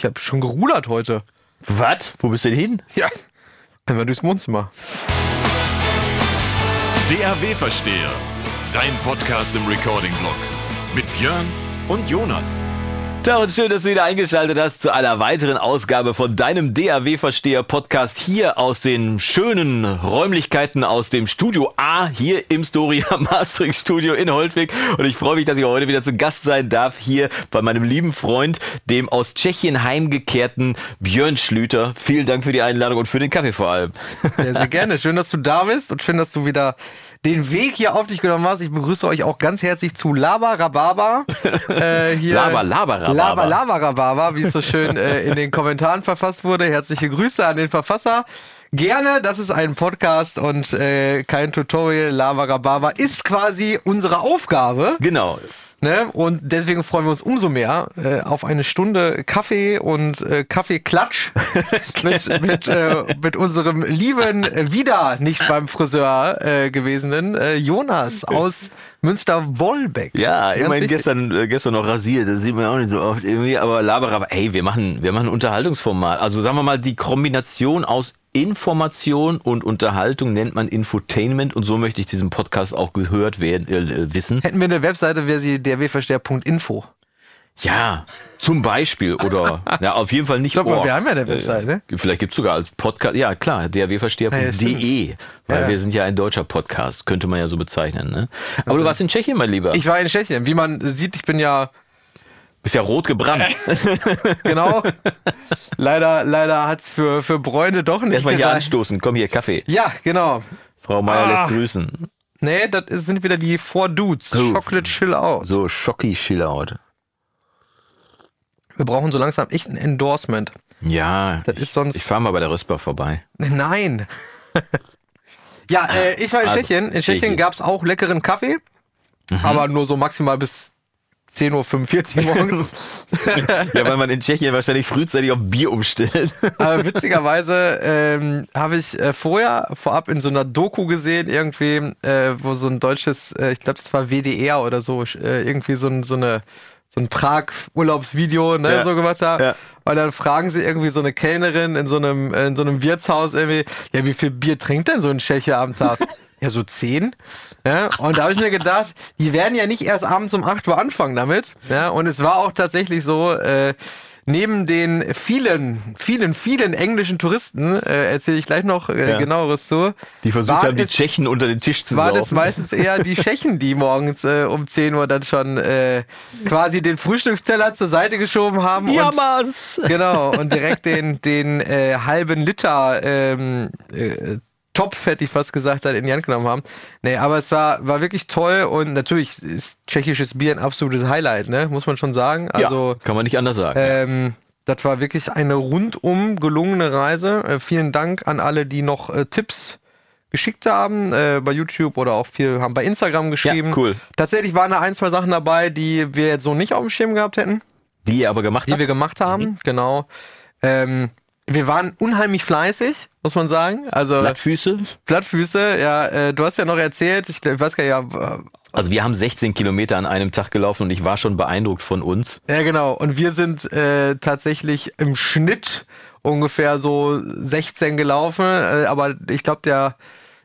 Ich habe schon gerudert heute. Was? Wo bist du denn hin? Ja, einmal durchs Wohnzimmer. DAW-Versteher, dein Podcast im Recording-Blog. Mit Björn und Jonas. Tag und schön, dass du wieder eingeschaltet hast zu einer weiteren Ausgabe von deinem DAW-Versteher-Podcast hier aus den schönen Räumlichkeiten aus dem Studio A hier im Storia Mastering Studio in Holtwig. Und ich freue mich, dass ich heute wieder zu Gast sein darf hier bei meinem lieben Freund, dem aus Tschechien heimgekehrten Björn Schlüter. Vielen Dank für die Einladung und für den Kaffee vor allem. Ja, sehr gerne. Schön, dass du da bist und schön, dass du wieder den Weg hier auf dich genommen hast. Ich begrüße euch auch ganz herzlich zu Laba Rababa. Äh, hier Laba, Laba, Rababa. Laba, Laba, Rababa, wie es so schön äh, in den Kommentaren verfasst wurde. Herzliche Grüße an den Verfasser. Gerne, das ist ein Podcast und äh, kein Tutorial. Lava Rababa ist quasi unsere Aufgabe. Genau. Ne? Und deswegen freuen wir uns umso mehr äh, auf eine Stunde Kaffee und äh, Kaffeeklatsch mit, mit, äh, mit unserem lieben, äh, wieder nicht beim Friseur äh, gewesenen äh, Jonas aus Münster-Wolbeck. Ja, immerhin gestern, äh, gestern noch rasiert, das sieht man auch nicht so oft irgendwie, aber Laberab, ey, wir machen, wir machen ein Unterhaltungsformat. Also sagen wir mal, die Kombination aus Information und Unterhaltung nennt man Infotainment und so möchte ich diesen Podcast auch gehört werden, äh, wissen. Hätten wir eine Webseite, wäre sie drwversteher.info. Ja, zum Beispiel oder ja, auf jeden Fall nicht. Stopp mal, wir haben ja eine Webseite. Äh, vielleicht gibt's sogar als Podcast, ja klar, drwversteher.de, ja, weil ja. wir sind ja ein deutscher Podcast, könnte man ja so bezeichnen. Ne? Aber also, du warst in Tschechien, mein Lieber. Ich war in Tschechien. Wie man sieht, ich bin ja bist ja rot gebrannt. genau. Leider, leider hat's für, für Bräune doch nicht Erstmal hier anstoßen. Komm hier, Kaffee. Ja, genau. Frau Meier ah. lässt grüßen. Nee, das sind wieder die Four Dudes. Oh. Chocolate Chill Out. So, Schocky Chill Out. Wir brauchen so langsam echt ein Endorsement. Ja. Das ich, ist sonst. Ich fahr mal bei der Rösper vorbei. Nein. ja, äh, ich war in also, Tschechien. In Tschechien gab's auch leckeren Kaffee. Mhm. Aber nur so maximal bis 10.45 Uhr morgens. ja, weil man in Tschechien wahrscheinlich frühzeitig auf Bier umstellt. Aber witzigerweise ähm, habe ich äh, vorher vorab in so einer Doku gesehen, irgendwie, äh, wo so ein deutsches, äh, ich glaube, das war WDR oder so, äh, irgendwie so, ein, so eine so ein Prag-Urlaubsvideo, ne, ja, so gemacht haben. Ja. Und dann fragen sie irgendwie so eine Kellnerin in so einem, in so einem Wirtshaus irgendwie, ja, wie viel Bier trinkt denn so ein Tscheche am Tag? ja, so zehn. Ja, und da habe ich mir gedacht, die werden ja nicht erst abends um 8 Uhr anfangen damit. Ja, und es war auch tatsächlich so, äh, neben den vielen, vielen, vielen englischen Touristen, äh, erzähle ich gleich noch äh, ja. genaueres zu. Die versucht haben, die Tschechen unter den Tisch zu War das meistens eher die Tschechen, die morgens äh, um 10 Uhr dann schon äh, quasi den Frühstücksteller zur Seite geschoben haben. Jammers! Und, genau, und direkt den, den äh, halben Liter ähm, äh, Topf, hätte ich fast gesagt, halt in die Hand genommen haben. Nee, aber es war, war wirklich toll und natürlich ist tschechisches Bier ein absolutes Highlight, ne? Muss man schon sagen. Also, ja, kann man nicht anders sagen. Ähm, das war wirklich eine rundum gelungene Reise. Äh, vielen Dank an alle, die noch äh, Tipps geschickt haben, äh, bei YouTube oder auch viel haben bei Instagram geschrieben. Ja, cool. Tatsächlich waren da ein, zwei Sachen dabei, die wir jetzt so nicht auf dem Schirm gehabt hätten. Die ihr aber gemacht die habt? Die wir gemacht haben, mhm. genau. Ähm, wir waren unheimlich fleißig, muss man sagen. Also Plattfüße? Plattfüße, ja. Äh, du hast ja noch erzählt, ich, ich weiß gar nicht, ja. Also wir haben 16 Kilometer an einem Tag gelaufen und ich war schon beeindruckt von uns. Ja, genau. Und wir sind äh, tatsächlich im Schnitt ungefähr so 16 gelaufen. Äh, aber ich glaube, der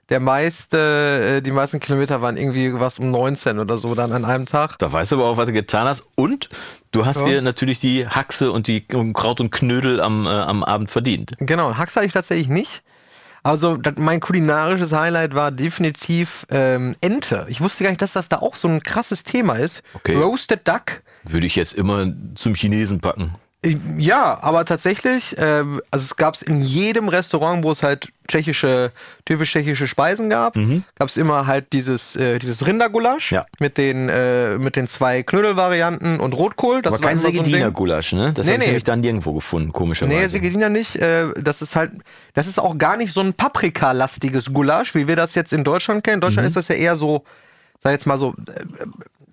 der meiste, äh, die meisten Kilometer waren irgendwie was um 19 oder so dann an einem Tag. Da weißt du aber auch, was du getan hast. Und du hast ja. dir natürlich die Haxe und die Kraut und Knödel am, äh, am Abend verdient. Genau, Haxe habe ich tatsächlich nicht. Also das, mein kulinarisches Highlight war definitiv ähm, Ente. Ich wusste gar nicht, dass das da auch so ein krasses Thema ist. Okay. Roasted Duck. Würde ich jetzt immer zum Chinesen packen. Ja, aber tatsächlich, äh, also es gab es in jedem Restaurant, wo es halt tschechische, typisch tschechische Speisen gab, mhm. gab es immer halt dieses, äh, dieses Rindergulasch ja. mit den äh, mit den zwei Knödelvarianten und Rotkohl. Das aber war kein Segediner-Gulasch, ne? Das nee, habe ich dann nirgendwo gefunden, komischerweise. Nee, Segediner nicht. Äh, das ist halt, das ist auch gar nicht so ein Paprika-lastiges Gulasch, wie wir das jetzt in Deutschland kennen. In Deutschland mhm. ist das ja eher so, sag jetzt mal so,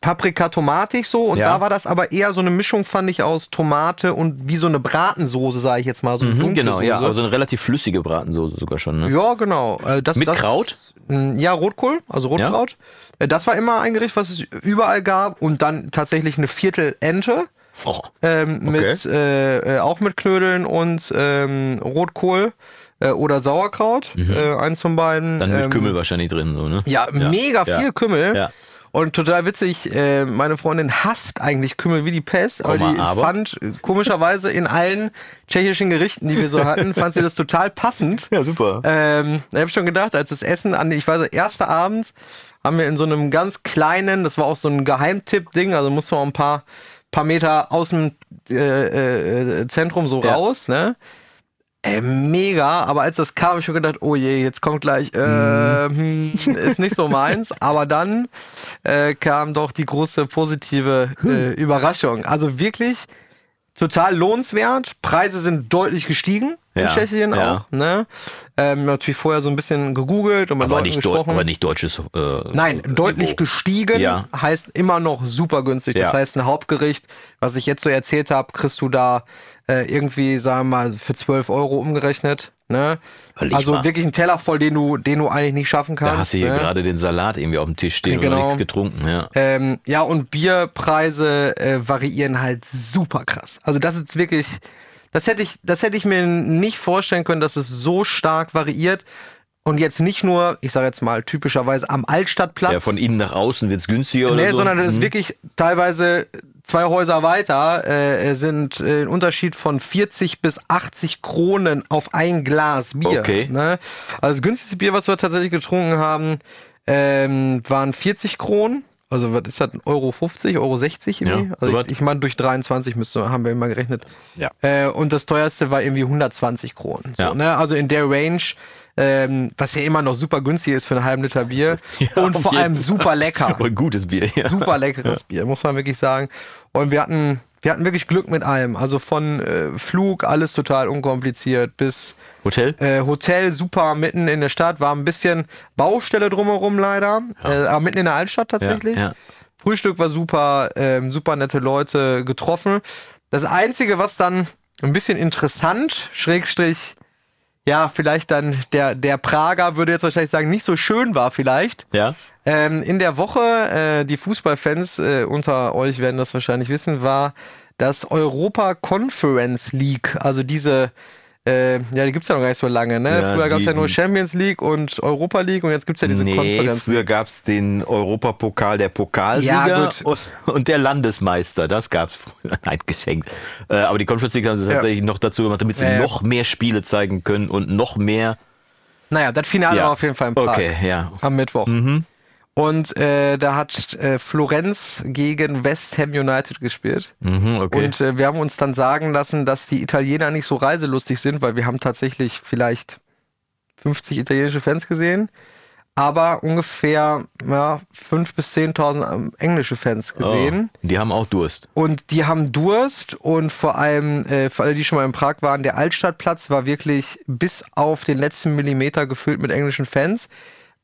äh, Paprika-tomatig so und ja. da war das aber eher so eine Mischung, fand ich, aus Tomate und wie so eine Bratensoße, sage ich jetzt mal, so eine mhm, Genau, Soße. ja, also eine relativ flüssige Bratensoße sogar schon, ne? Ja, genau. Äh, das, Mit das, Kraut? Ja, Rotkohl, also Rotkraut. Ja. Äh, das war immer ein Gericht, was es überall gab und dann tatsächlich eine Viertel Ente. Oh. ähm, mit äh, äh, auch mit Knödeln und ähm, Rotkohl äh, oder Sauerkraut, äh, eins von beiden. Mhm. Dann mit ähm, Kümmel wahrscheinlich drin, so, ne? Ja, mega ja. viel Kümmel. Ja. Und total witzig, äh, meine Freundin hasst eigentlich Kümmel wie die Pest, aber die aber? fand äh, komischerweise in allen tschechischen Gerichten, die wir so hatten, fand sie das total passend. Ja, super. Ähm, ich habe schon gedacht, als das Essen an, ich weiß, erster Abend haben wir in so einem ganz kleinen, das war auch so ein Geheimtipp-Ding, also mussten wir auch ein paar, paar Meter aus dem äh, äh, Zentrum so Ja. raus, ne? Äh, mega, aber als das kam, habe ich schon gedacht, oh je, jetzt kommt gleich, äh, hm, ist nicht so meins. Aber dann äh, kam doch die große positive äh, Überraschung. Also wirklich total lohnenswert. Preise sind deutlich gestiegen in Ja, Tschechien ja. auch. Ne? Ähm, natürlich vorher so ein bisschen gegoogelt und mit Aber Leuten nicht, gesprochen. aber nicht deutsches. Äh, Nein, deutlich Niveau. gestiegen Ja. heißt immer noch super günstig. Das heißt, ein Hauptgericht, was ich jetzt so erzählt habe, kriegst du da äh, irgendwie, sagen wir mal, für 12 Euro umgerechnet. Ne? Also mal. wirklich ein Teller voll, den du, den du eigentlich nicht schaffen kannst. Da hast du hier ne? gerade den Salat irgendwie auf dem Tisch stehen und Genau. noch nichts getrunken, ja. Ähm, ja, und Bierpreise äh, variieren halt super krass. Also das ist wirklich, das hätte ich, das hätte ich mir nicht vorstellen können, dass es so stark variiert. Und jetzt nicht nur, ich sage jetzt mal typischerweise am Altstadtplatz. Ja, von innen nach außen wird's günstiger oder Nee, so. sondern das ist Mhm. wirklich teilweise zwei Häuser weiter äh, sind äh, ein Unterschied von 40 bis 80 Kronen auf ein Glas Bier. Okay. Ne? Also das günstigste Bier, was wir tatsächlich getrunken haben, ähm, waren 40 Kronen. Also was ist das? Euro 50, Euro 60 irgendwie? Ja, also ich, ich meine durch 23 müsste, haben wir immer gerechnet. Ja. Äh, und das teuerste war irgendwie 120 Kronen. So, Ja. ne? Also in der Range, ähm, was ja immer noch super günstig ist für einen halben Liter Bier. Ja, und vor allem super lecker ein gutes Bier, ja. super leckeres Bier, muss man wirklich sagen. Und wir hatten, wir hatten wirklich Glück mit allem. Also von äh, Flug, alles total unkompliziert, bis Hotel? äh, Hotel super mitten in der Stadt. War ein bisschen Baustelle drumherum leider, äh, aber mitten in der Altstadt tatsächlich. Ja, ja. Frühstück war super, ähm, super nette Leute getroffen. Das Einzige, was dann ein bisschen interessant, Schrägstrich, ja, vielleicht dann der, der Prager würde jetzt wahrscheinlich sagen, nicht so schön war vielleicht. Ja. Ähm, in der Woche, äh, die Fußballfans äh, unter euch werden das wahrscheinlich wissen, war das Europa Conference League. Also diese, äh, ja, die gibt's ja noch gar nicht so lange, ne? Ja, Früher gab's die- ja nur Champions League und Europa League und jetzt gibt's ja diese nee, Conference früher gab's den Europapokal der Pokalsieger Ja. Und, und der Landesmeister. Das gab's früher. Nein, geschenkt. Äh, aber die Conference League haben sie Ja. tatsächlich noch dazu gemacht, damit sie noch mehr Spiele zeigen können und noch mehr. Naja, das Finale war auf jeden Fall im Prag. Okay, ja. Am Mittwoch. Und äh, da hat äh, Florenz gegen West Ham United gespielt. Mhm, okay. Und äh, wir haben uns dann sagen lassen, dass die Italiener nicht so reiselustig sind, weil wir haben tatsächlich vielleicht 50 italienische Fans gesehen, aber ungefähr ja, 5.000 bis 10.000 ähm, englische Fans gesehen. Oh, die haben auch Durst. Und die haben Durst und vor allem, äh, für alle, die schon mal in Prag waren, der Altstadtplatz war wirklich bis auf den letzten Millimeter gefüllt mit englischen Fans.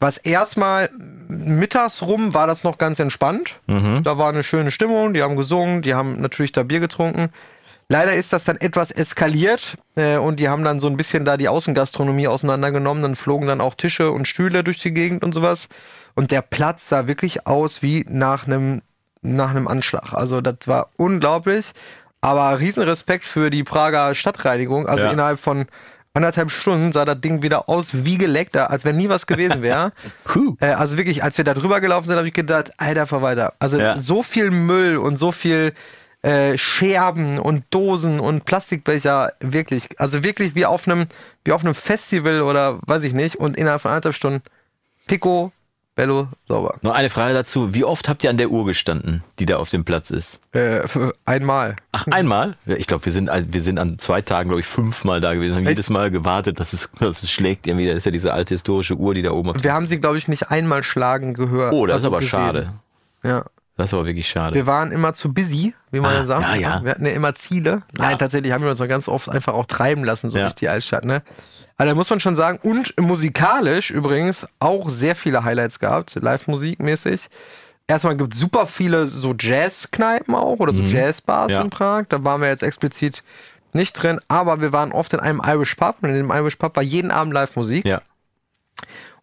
Was erstmal mittags rum war das noch ganz entspannt. Da war eine schöne Stimmung, die haben gesungen, die haben natürlich da Bier getrunken. Leider ist das dann etwas eskaliert äh, und die haben dann so ein bisschen da die Außengastronomie auseinandergenommen. Dann flogen dann auch Tische und Stühle durch die Gegend und sowas. Und der Platz sah wirklich aus wie nach einem nach einem Anschlag. Also das war unglaublich. Aber Riesenrespekt für die Prager Stadtreinigung. Also Ja. innerhalb von anderthalb Stunden sah das Ding wieder aus wie geleckt, als wenn nie was gewesen wäre. Äh, also wirklich, als wir da drüber gelaufen sind, habe ich gedacht, alter Verwalter. Also Ja. so viel Müll und so viel äh, Scherben und Dosen und Plastikbecher, wirklich. Also wirklich wie auf einem, wie auf einem Festival oder weiß ich nicht. Und innerhalb von anderthalb Stunden Pico, Bello, sauber. Noch eine Frage dazu. Wie oft habt ihr an der Uhr gestanden, die da auf dem Platz ist? Äh, einmal. Ach, einmal? Ich glaube, wir sind, an- wir sind an zwei Tagen, glaube ich, fünfmal da gewesen, haben Echt? jedes Mal gewartet, dass es, dass es schlägt irgendwie. Da ist ja diese alte historische Uhr, die da oben auf Wir haben sie, glaube ich, nicht einmal schlagen gehört. Oh, das also ist aber gesehen. schade. Ja. Das ist aber wirklich schade. Wir waren immer zu busy, wie man Ah, ja sagt. ja, ja. Wir hatten ja immer Ziele. Nein, tatsächlich haben wir uns noch ganz oft einfach auch treiben lassen, so durch die Altstadt. Ne? Also da muss man schon sagen, und musikalisch übrigens auch sehr viele Highlights gehabt, live-musikmäßig. Erstmal gibt es super viele so Jazz-Kneipen auch oder so Jazz-Bars Mhm. Ja. in Prag. Da waren wir jetzt explizit nicht drin, aber wir waren oft in einem Irish Pub und in dem Irish Pub war jeden Abend Live-Musik. ja.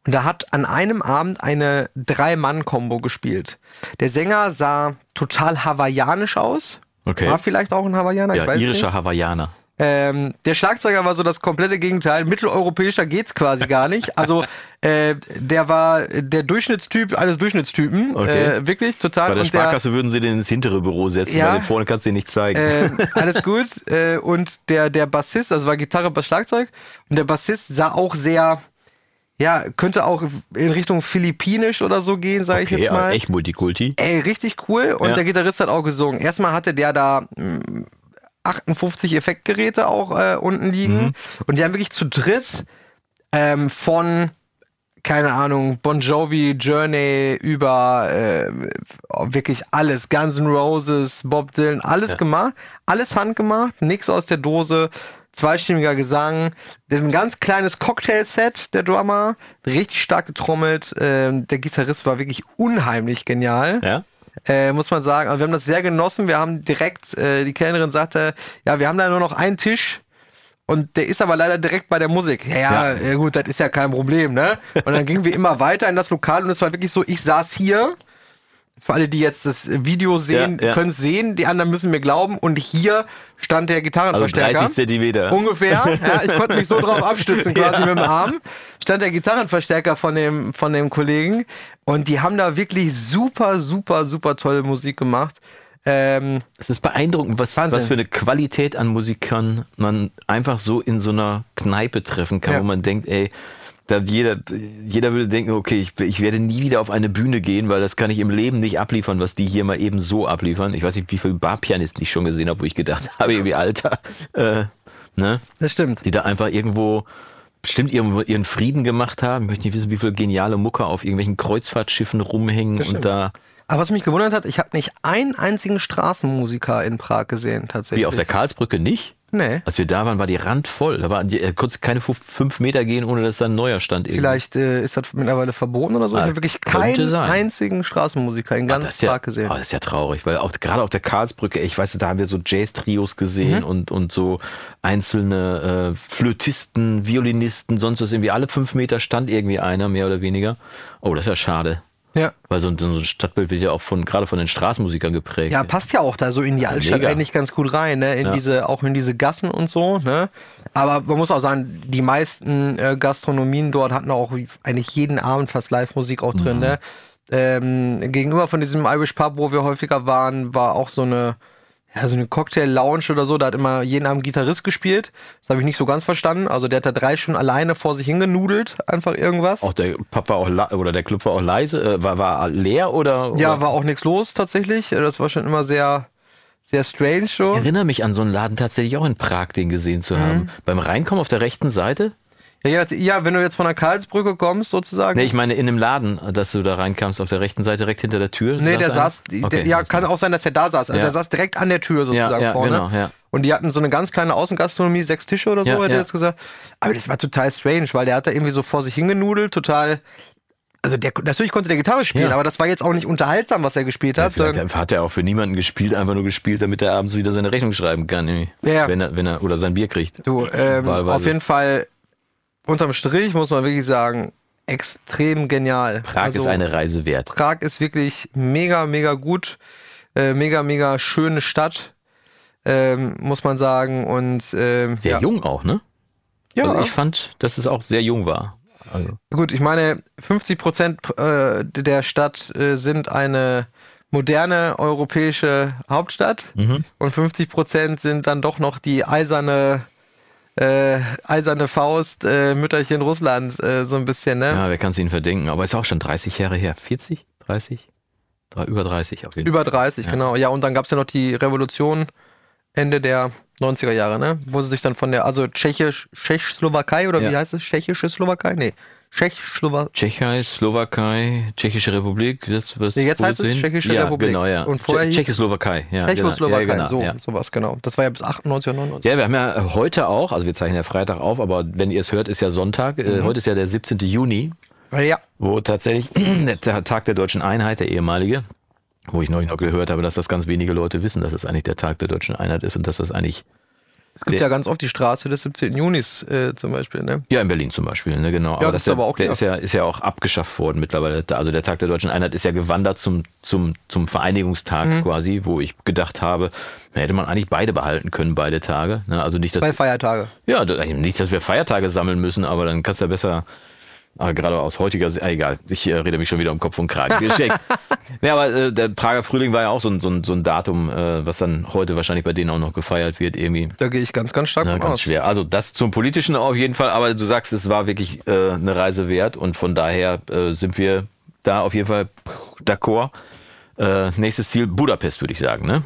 Und da hat an einem Abend eine Drei-Mann-Kombo gespielt. Der Sänger sah total hawaiianisch aus. Okay. War vielleicht auch ein Hawaiianer, ich Ja, weiß irischer nicht. Hawaiianer. Ähm, der Schlagzeuger war so das komplette Gegenteil. Mitteleuropäischer geht's quasi gar nicht. Also äh, der war der Durchschnittstyp eines Durchschnittstypen. Okay. Äh, wirklich total. Bei der Und der- Sparkasse würden sie den ins hintere Büro setzen, Ja. weil den vorne kannst du den nicht zeigen. äh, alles gut. Äh, und der, der Bassist, also war Gitarre, Bass, Schlagzeug. Und der Bassist sah auch sehr, ja, könnte auch in Richtung Philippinisch oder so gehen, sage ich okay, jetzt mal. aber echt Multikulti. Ey, richtig cool. Und Ja. der Gitarrist hat auch gesungen. Erstmal hatte der da mm, 58 Effektgeräte auch äh, unten liegen. Mhm. Und die haben wirklich zu dritt ähm, von, keine Ahnung, Bon Jovi, Journey über äh, wirklich alles. Guns N' Roses, Bob Dylan, alles gemacht. Alles handgemacht, nix aus der Dose. Zweistimmiger Gesang, ein ganz kleines Cocktail-Set, der Drummer, richtig stark getrommelt. Ähm, der Gitarrist war wirklich unheimlich genial Ja? Äh, muss man sagen. Also wir haben das sehr genossen. Wir haben direkt, äh, die Kellnerin sagte, ja, wir haben da nur noch einen Tisch. Und der ist aber leider direkt bei der Musik. Ja, ja, ja. gut, das ist ja kein Problem, ne? Und dann gingen wir immer weiter in das Lokal und es war wirklich so, ich saß hier. Für alle, die jetzt das Video sehen, Ja, ja. können es sehen, die anderen müssen mir glauben. Und hier stand der Also Gitarrenverstärker. 30 Zentimeter. Ungefähr. Ja, ich konnte mich so drauf abstützen, quasi mit dem Arm. Stand der Gitarrenverstärker von dem, von dem Kollegen. Und die haben da wirklich super, super, super tolle Musik gemacht. Ähm, Es ist beeindruckend, was, Wahnsinn. was für eine Qualität an Musikern man einfach so in so einer Kneipe treffen kann, Ja. wo man denkt, ey, da jeder, jeder würde denken, okay, ich, ich werde nie wieder auf eine Bühne gehen, weil das kann ich im Leben nicht abliefern, was die hier mal eben so abliefern. Ich weiß nicht, wie viele Barpianisten ich schon gesehen habe, wo ich gedacht habe, irgendwie Alter, äh, ne? das stimmt. die da einfach irgendwo bestimmt irgendwo ihren Frieden gemacht haben. Ich möchte nicht wissen, wie viele geniale Mucker auf irgendwelchen Kreuzfahrtschiffen rumhängen und da Aber was mich gewundert hat, ich habe nicht einen einzigen Straßenmusiker in Prag gesehen, tatsächlich. wie auf der Karlsbrücke nicht. Nee. Als wir da waren, war die randvoll. Da war die, er konnte keine fünf, Meter gehen, ohne dass da ein neuer stand. irgendwie. Vielleicht äh, ist das mittlerweile verboten oder so. Ah, ich habe wirklich keinen sein. einzigen Straßenmusiker in Ah, ganz ist ja, Prag gesehen. ah, das ist ja traurig, weil auch, gerade auf der Karlsbrücke, ich weiß, da haben wir so Jazz-Trios gesehen Mhm. und, und so einzelne äh, Flötisten, Violinisten, sonst was irgendwie. Alle fünf Meter stand irgendwie einer, mehr oder weniger. Oh, das ist ja schade. Ja. Weil so ein, so ein Stadtbild wird ja auch von, gerade von den Straßenmusikern geprägt. Ja, passt ja auch da so in die Altstadt mega. eigentlich ganz gut rein, ne? In Ja. diese, auch in diese Gassen und so, ne? Aber man muss auch sagen, die meisten äh, Gastronomien dort hatten auch eigentlich jeden Abend fast Live-Musik auch drin, Mhm. ne? Ähm, gegenüber von diesem Irish Pub, wo wir häufiger waren, war auch so eine, ja, so eine Cocktail-Lounge oder so, da hat immer jeden Abend Gitarrist gespielt. Das habe ich nicht so ganz verstanden. Also der hat da drei Stunden alleine vor sich hingenudelt, einfach irgendwas. Auch der Pub war auch oder der Club war auch leise, äh, war, war leer oder? ja, oder? war auch nichts los tatsächlich. Das war schon immer sehr, sehr strange so. Ich erinnere mich an so einen Laden tatsächlich auch in Prag, den gesehen zu haben. Mhm. Beim Reinkommen auf der rechten Seite? Ja, ja, ja, wenn du jetzt von der Karlsbrücke kommst, sozusagen. Nee, ich meine in dem Laden, dass du da reinkamst, auf der rechten Seite direkt hinter der Tür. Nee, der saß, der, Okay, ja, alles kann auch sein, dass der da saß. Also Ja. der saß direkt an der Tür sozusagen ja, vorne. genau, ja. Und die hatten so eine ganz kleine Außengastronomie, sechs Tische oder so, Ja, hat er ja. jetzt gesagt. Aber das war total strange, weil der hat da irgendwie so vor sich hingenudelt, total. Also der, natürlich konnte der Gitarre spielen, Ja. aber das war jetzt auch nicht unterhaltsam, was er gespielt hat. Sondern- hat er auch für niemanden gespielt, einfach nur gespielt, damit er abends wieder seine Rechnung schreiben kann. Ja. Wenn er, wenn er, oder sein Bier kriegt. Du, ähm, auf jeden Fall, unterm Strich muss man wirklich sagen, extrem genial. Prag Also, ist eine Reise wert. Prag ist wirklich mega, mega gut. Äh, mega, mega schöne Stadt, ähm, muss man sagen. Und ähm, Sehr ja. jung auch, ne? Ja, Also ich fand, dass es auch sehr jung war. Also, gut, ich meine, 50 Prozent äh, der Stadt äh, sind eine moderne europäische Hauptstadt Mhm. und 50 Prozent sind dann doch noch die eiserne, äh, eiserne Faust, äh, Mütterchen Russland, äh, so ein bisschen, ne? ja, wer kann es ihnen verdenken? Aber ist auch schon 30 Jahre her. 40? 30? Drei- Über 30 auf jeden Fall. Über 30, Ja. genau. Ja, und dann gab es ja noch die Revolution Ende der 90er Jahre, ne? Wo sie sich dann von der, also Tschechisch, Tschechoslowakei oder wie Ja. heißt es? Tschechische Slowakei? Nee. Tschechoslowakei. Tschechei, Slowakei, Tschechische Republik, das was Nee, jetzt heißt es hin? Tschechische ja, Republik. Genau, ja. Und vorher Tsche- Tschechoslowakei, ja. Tschechoslowakei, genau. ja, genau, so, sowas, genau. Das war ja bis 98 oder 99. Ja, wir haben ja heute auch, also wir zeichnen ja Freitag auf, aber wenn ihr es hört, ist ja Sonntag. Äh, Mhm. Heute ist ja der 17. Juni, Ja. wo tatsächlich der Tag der deutschen Einheit, der ehemalige, wo ich neulich noch gehört habe, dass das ganz wenige Leute wissen, dass es eigentlich der Tag der deutschen Einheit ist und dass das eigentlich Es gibt ja ganz oft die Straße des 17. Junis äh, zum Beispiel, ne? Ja, in Berlin zum Beispiel, ne, genau. Ja, das gibt's ist ja, aber auch, der ist ja, ist ja auch abgeschafft worden mittlerweile. Also der Tag der Deutschen Einheit ist ja gewandert zum, zum, zum Vereinigungstag Mhm. quasi, wo ich gedacht habe, da hätte man eigentlich beide behalten können, beide Tage. Ne? Also nicht, dass Bei Feiertage. Ja, nicht, dass wir Feiertage sammeln müssen, aber dann kannst du ja besser, aber gerade aus heutiger Sicht, ah, egal, ich äh, rede mich schon wieder um Kopf und Kragen. Geschenkt. ja, aber äh, der Prager Frühling war ja auch so ein, so ein, so ein Datum, äh, was dann heute wahrscheinlich bei denen auch noch gefeiert wird, irgendwie. Da gehe ich ganz, ganz stark Ja, von aus. schwer. Also das zum Politischen auf jeden Fall, aber du sagst, es war wirklich äh, eine Reise wert und von daher äh, sind wir da auf jeden Fall d'accord. Äh, nächstes Ziel Budapest, würde ich sagen, ne?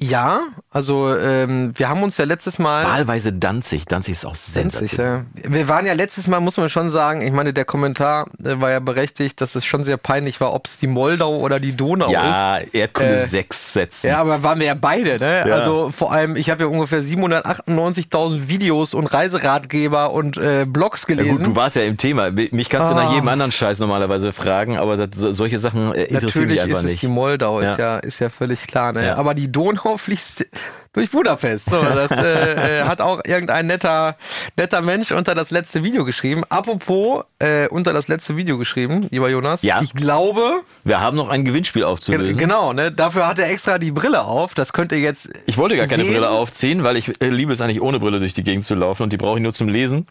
Ja, also ähm, wir haben uns ja letztes Mal. Wahlweise Danzig. Danzig ist auch sensationell. ja. Wir waren ja letztes Mal, muss man schon sagen, ich meine, der Kommentar äh, war ja berechtigt, dass es schon sehr peinlich war, ob es die Moldau oder die Donau ist. Ja, Erdkunde Äh, 6 setzen. Ja, aber waren wir ja beide, ne? Ja. Also vor allem, ich habe ja ungefähr 798.000 Videos und Reiseratgeber und äh, Blogs Ja, gelesen. gut, du warst ja im Thema. Mich kannst du nach Ah. jedem anderen Scheiß normalerweise fragen, aber das, so- solche Sachen äh, interessieren Natürlich mich einfach ist es nicht. die Moldau, ist Ja. ja, ist ja völlig klar. Ne? Ja. Aber die Donau fließt durch Budapest. So, das äh, äh, hat auch irgendein netter, netter Mensch unter das letzte Video geschrieben. Apropos äh, unter das letzte Video geschrieben, lieber Jonas. Ja. Ich glaube, Wir haben noch ein Gewinnspiel ge- aufzulösen. genau, ne? dafür hat er extra die Brille auf. Das könnt ihr jetzt. Ich wollte gar keine sehen. Brille aufziehen, weil ich äh, liebe es eigentlich ohne Brille durch die Gegend zu laufen und die brauche ich nur zum Lesen.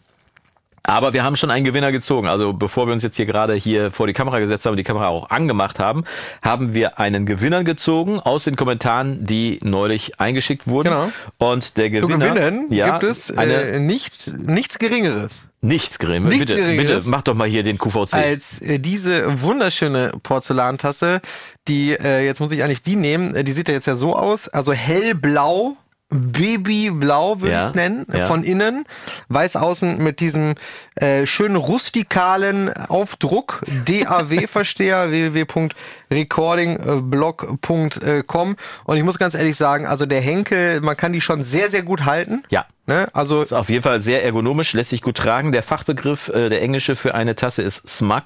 Aber wir haben schon einen Gewinner gezogen. Also bevor wir uns jetzt hier gerade hier vor die Kamera gesetzt haben und die Kamera auch angemacht haben, haben wir einen Gewinner gezogen aus den Kommentaren, die neulich eingeschickt wurden. Genau. Und der Zu Gewinner gewinnen ja, gibt es eine äh, nicht, nichts Geringeres. nichts Grimme. nichts bitte, Geringeres. bitte mach doch mal hier den QVC. als äh, diese wunderschöne Porzellantasse, die, äh, jetzt muss ich eigentlich die nehmen, äh, die sieht ja jetzt ja so aus, also hellblau, Babyblau würde Ja, ich es nennen, ja. von innen, weiß außen mit diesem äh, schönen rustikalen Aufdruck, DAW-Versteher, www.recordingblog.com und ich muss ganz ehrlich sagen, also der Henkel, man kann die schon sehr, sehr gut halten. ja. Ne? Also Ist auf jeden Fall sehr ergonomisch, lässt sich gut tragen. Der Fachbegriff, äh, der englische für eine Tasse ist Smug.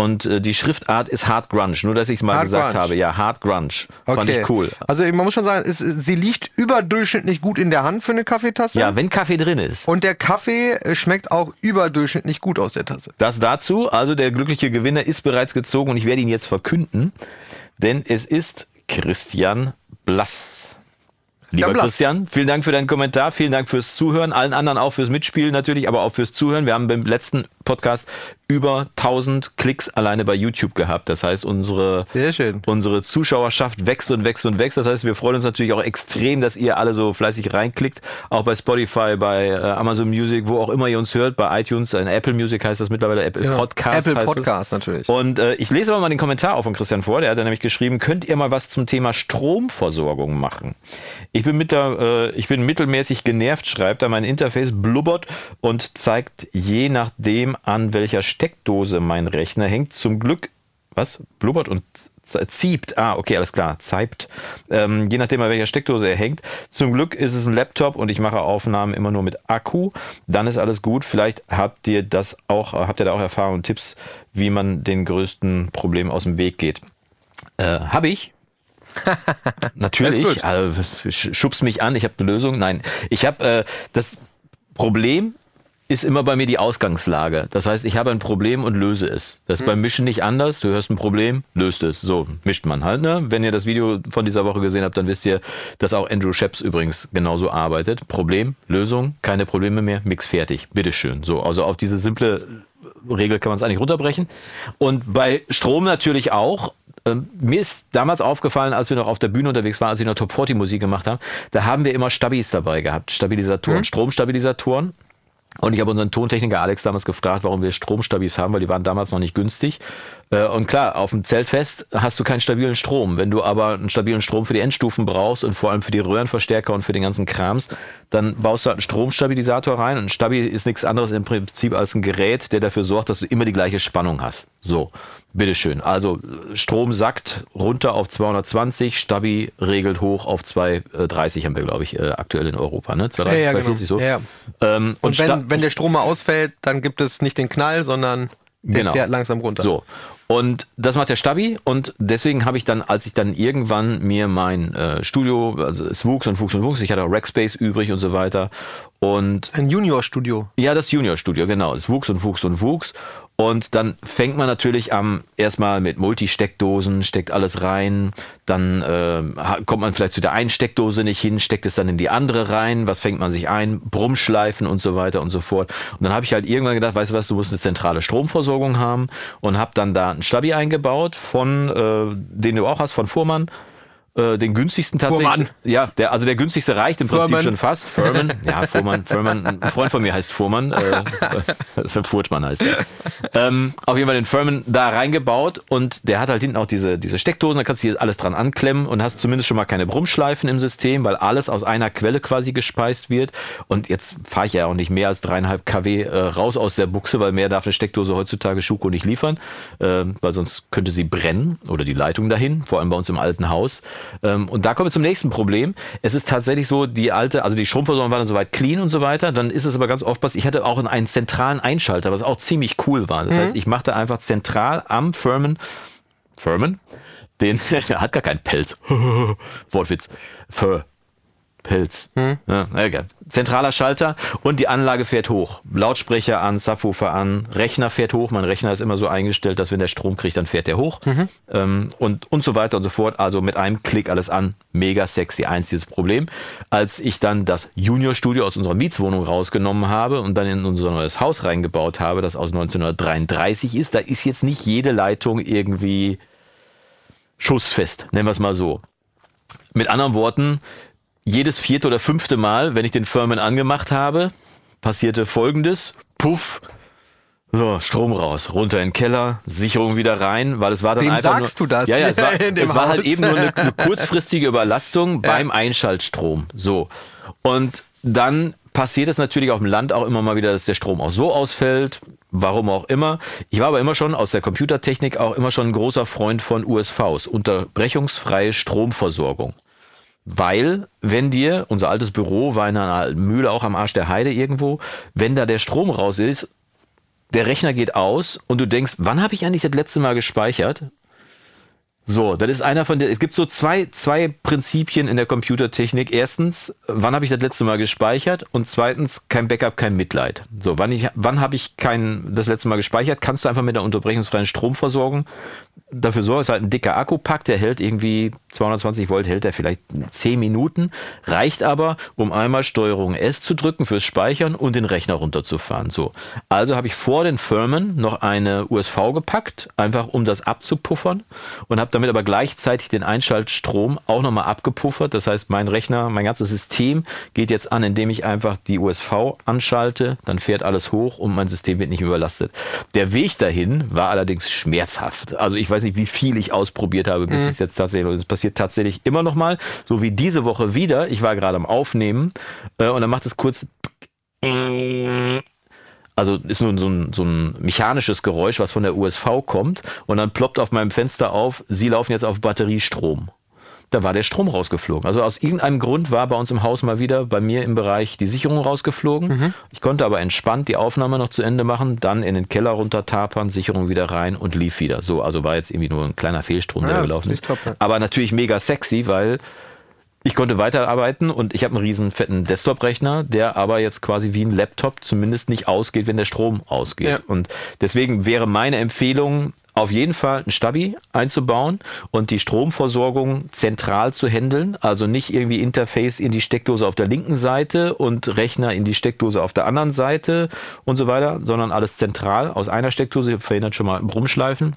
Und äh, die Schriftart ist Hard Grunge. Nur, dass ich es mal Hard gesagt Grunge. habe. Ja, Hard Grunge. Fand ich cool. Also man muss schon sagen, es, sie liegt überdurchschnittlich gut in der Hand für eine Kaffeetasse. Ja, wenn Kaffee drin ist. Und der Kaffee äh, schmeckt auch überdurchschnittlich gut aus der Tasse. Das dazu. Also der glückliche Gewinner ist bereits gezogen und ich werde ihn jetzt verkünden. Denn es ist Christian Blass. Lieber. Christian, vielen Dank für deinen Kommentar, vielen Dank fürs Zuhören, allen anderen auch fürs Mitspielen natürlich, aber auch fürs Zuhören. Wir haben beim letzten Podcast über 1000 Klicks alleine bei YouTube gehabt. Das heißt, unsere, unsere Zuschauerschaft wächst und wächst und wächst. Das heißt, wir freuen uns natürlich auch extrem, dass ihr alle so fleißig reinklickt. Auch bei Spotify, bei äh, Amazon Music, wo auch immer ihr uns hört, bei iTunes, äh, Apple Music heißt das mittlerweile, Apple Genau. Podcast Apple heißt es. Podcast natürlich. Und äh, ich lese aber mal den Kommentar auch von Christian vor. Der hat ja nämlich geschrieben, könnt ihr mal was zum Thema Stromversorgung machen? Ich bin, mit der, äh, ich bin mittelmäßig genervt, schreibt er. Mein Interface blubbert und zeigt je nachdem an welcher Steckdose mein Rechner hängt. Zum Glück, was? Blubbert und ziebt. Ah, okay, alles klar. Zeibt. Ähm, je nachdem, an welcher Steckdose er hängt. Zum Glück ist es ein Laptop und ich mache Aufnahmen immer nur mit Akku. Dann ist alles gut. Vielleicht habt ihr das auch, äh, habt ihr da auch Erfahrungen und Tipps, wie man den größten Problemen aus dem Weg geht. Äh, habe ich. Natürlich. Also, sch- schubst mich an, ich habe eine Lösung. Nein, ich habe äh, das Problem ist immer bei mir die Ausgangslage. Das heißt, ich habe ein Problem und löse es. Das ist beim Mischen nicht anders. Du hörst ein Problem, löst es. So mischt man halt. Ne? Wenn ihr das Video von dieser Woche gesehen habt, dann wisst ihr, dass auch Andrew Sheps übrigens genauso arbeitet. Problem, Lösung, keine Probleme mehr, Mix fertig. Bitteschön. So, also auf diese simple Regel kann man es eigentlich runterbrechen. Und bei Strom natürlich auch. Ähm, mir ist damals aufgefallen, als wir noch auf der Bühne unterwegs waren, als wir noch Top 40 Musik gemacht haben, da haben wir immer Stabis dabei gehabt. Stabilisatoren, Stromstabilisatoren. Und ich habe unseren Tontechniker Alex damals gefragt, warum wir Stromstabis haben, weil die waren damals noch nicht günstig. Äh, Und klar, auf dem Zeltfest hast du keinen stabilen Strom. Wenn du aber einen stabilen Strom für die Endstufen brauchst und vor allem für die Röhrenverstärker und für den ganzen Krams, dann baust du halt einen Stromstabilisator rein. Und Stabi ist nichts anderes im Prinzip als ein Gerät, der dafür sorgt, dass du immer die gleiche Spannung hast. So, bitteschön. Also Strom sackt runter auf 220, Stabi regelt hoch auf 230 haben wir, glaube ich, äh, aktuell in Europa. Ne? 230, Ja, ja, genau. 240 so. Ja, ja. Ähm, Und Sta- wenn, wenn der Strom mal ausfällt, dann gibt es nicht den Knall, sondern Der Genau. fährt langsam runter. So. Und das macht der Stabi und deswegen habe ich dann, als ich dann irgendwann mir mein äh, Studio, also es wuchs und wuchs und wuchs, ich hatte auch Rackspace übrig und so weiter. Und Ein Junior-Studio. ja, das Junior-Studio, genau. Es wuchs und wuchs und wuchs. Und dann fängt man natürlich am erstmal mit Multi-Steckdosen, steckt alles rein. Dann äh, kommt man vielleicht zu der einen Steckdose nicht hin, steckt es dann in die andere rein. Was fängt man sich ein? Brummschleifen und so weiter und so fort. Und dann habe ich halt irgendwann gedacht, weißt du was, du musst eine zentrale Stromversorgung haben und habe dann da einen Stabi eingebaut von, äh, den du auch hast, von Fuhrmann. Äh, den günstigsten tatsächlich. Fuhrmann. Ja, der, also der günstigste reicht im Prinzip Fuhrmann. schon fast. Furman. Ja, Fuhrmann, Furman. Ein Freund von mir heißt Fuhrmann. Äh, das ist Furtmann heißt er. Ähm, auf jeden Fall den Furman da reingebaut und der hat halt hinten auch diese, diese Steckdosen, da kannst du hier alles dran anklemmen und hast zumindest schon mal keine Brummschleifen im System, weil alles aus einer Quelle quasi gespeist wird. Und jetzt fahre ich ja auch nicht mehr als dreieinhalb kW äh, raus aus der Buchse, weil mehr darf eine Steckdose heutzutage Schuko nicht liefern, ähm, weil sonst könnte sie brennen oder die Leitung dahin, vor allem bei uns im alten Haus. Ähm, und da kommen wir zum nächsten Problem. Es ist tatsächlich so, die alte, also die Stromversorgung war dann soweit clean und so weiter. Dann ist es aber ganz oft was, ich hatte auch einen zentralen Einschalter, was auch ziemlich cool war. Das heißt, ich machte einfach zentral am Firmen, Firmen, den, der hat gar keinen Pelz. Wortwitz. Fur. Pilz. Ja, na egal. Zentraler Schalter und die Anlage fährt hoch. Lautsprecher an, Subwoofer an, Rechner fährt hoch. Mein Rechner ist immer so eingestellt, dass wenn der Strom kriegt, dann fährt der hoch. Ähm, und, und so weiter und so fort. Also mit einem Klick alles an. Mega sexy. Einziges Problem. Als ich dann das Junior Studio aus unserer Mietswohnung rausgenommen habe und dann in unser neues Haus reingebaut habe, das aus 1933 ist, da ist jetzt nicht jede Leitung irgendwie schussfest. Nennen wir es mal so. Mit anderen Worten, jedes vierte oder fünfte Mal, wenn ich den Firmen angemacht habe, passierte folgendes. Puff. So, Strom raus, runter in den Keller, Sicherung wieder rein, weil es war dann Wem einfach sagst nur, du das Ja, ja, es war, es war halt eben nur eine, eine kurzfristige Überlastung beim Einschaltstrom. So. Und dann passiert es natürlich auf dem Land auch immer mal wieder, dass der Strom auch so ausfällt, warum auch immer. Ich war aber immer schon aus der Computertechnik auch immer schon ein großer Freund von USVs, unterbrechungsfreie Stromversorgung. Weil, wenn dir, unser altes Büro war in einer Mühle auch am Arsch der Heide irgendwo, wenn da der Strom raus ist, der Rechner geht aus und du denkst, wann habe ich eigentlich das letzte Mal gespeichert? So, das ist einer von der. Es gibt so zwei, zwei Prinzipien in der Computertechnik. Erstens, wann habe ich das letzte Mal gespeichert? Und zweitens, kein Backup, kein Mitleid. So, wann, wann habe ich kein, das letzte Mal gespeichert? Kannst du einfach mit der unterbrechungsfreien Stromversorgung dafür sorgen, ist halt ein dicker Akkupack, der hält irgendwie 220 Volt, hält er vielleicht 10 Minuten, reicht aber, um einmal Steuerung S zu drücken fürs Speichern und den Rechner runterzufahren. So. Also habe ich vor den Firmen noch eine USV gepackt, einfach um das abzupuffern und habe damit aber gleichzeitig den Einschaltstrom auch nochmal abgepuffert. Das heißt, mein Rechner, mein ganzes System geht jetzt an, indem ich einfach die USV anschalte, dann fährt alles hoch und mein System wird nicht überlastet. Der Weg dahin war allerdings schmerzhaft. Also ich weiß nicht, wie viel ich ausprobiert habe, bis es jetzt tatsächlich, es passiert tatsächlich immer noch mal, so wie diese Woche wieder. Ich war gerade am Aufnehmen äh, und dann macht es kurz also ist nur so ein, so ein mechanisches Geräusch, was von der USV kommt und dann ploppt auf meinem Fenster auf, Sie laufen jetzt auf Batteriestrom. Da war der Strom rausgeflogen. Also aus irgendeinem Grund war bei uns im Haus mal wieder bei mir im Bereich die Sicherung rausgeflogen. Ich konnte aber entspannt die Aufnahme noch zu Ende machen, dann in den Keller runter tapern, Sicherung wieder rein und lief wieder. So, also war jetzt irgendwie nur ein kleiner Fehlstrom, der Ja, da das gelaufen ist ja. Aber natürlich mega sexy, weil ich konnte weiterarbeiten und ich habe einen riesen fetten Desktop-Rechner, der aber jetzt quasi wie ein Laptop zumindest nicht ausgeht, wenn der Strom ausgeht. Ja. Und deswegen wäre meine Empfehlung, auf jeden Fall ein Stabi einzubauen und die Stromversorgung zentral zu handeln. Also nicht irgendwie Interface in die Steckdose auf der linken Seite und Rechner in die Steckdose auf der anderen Seite und so weiter, sondern alles zentral aus einer Steckdose, verhindert schon mal Rumschleifen.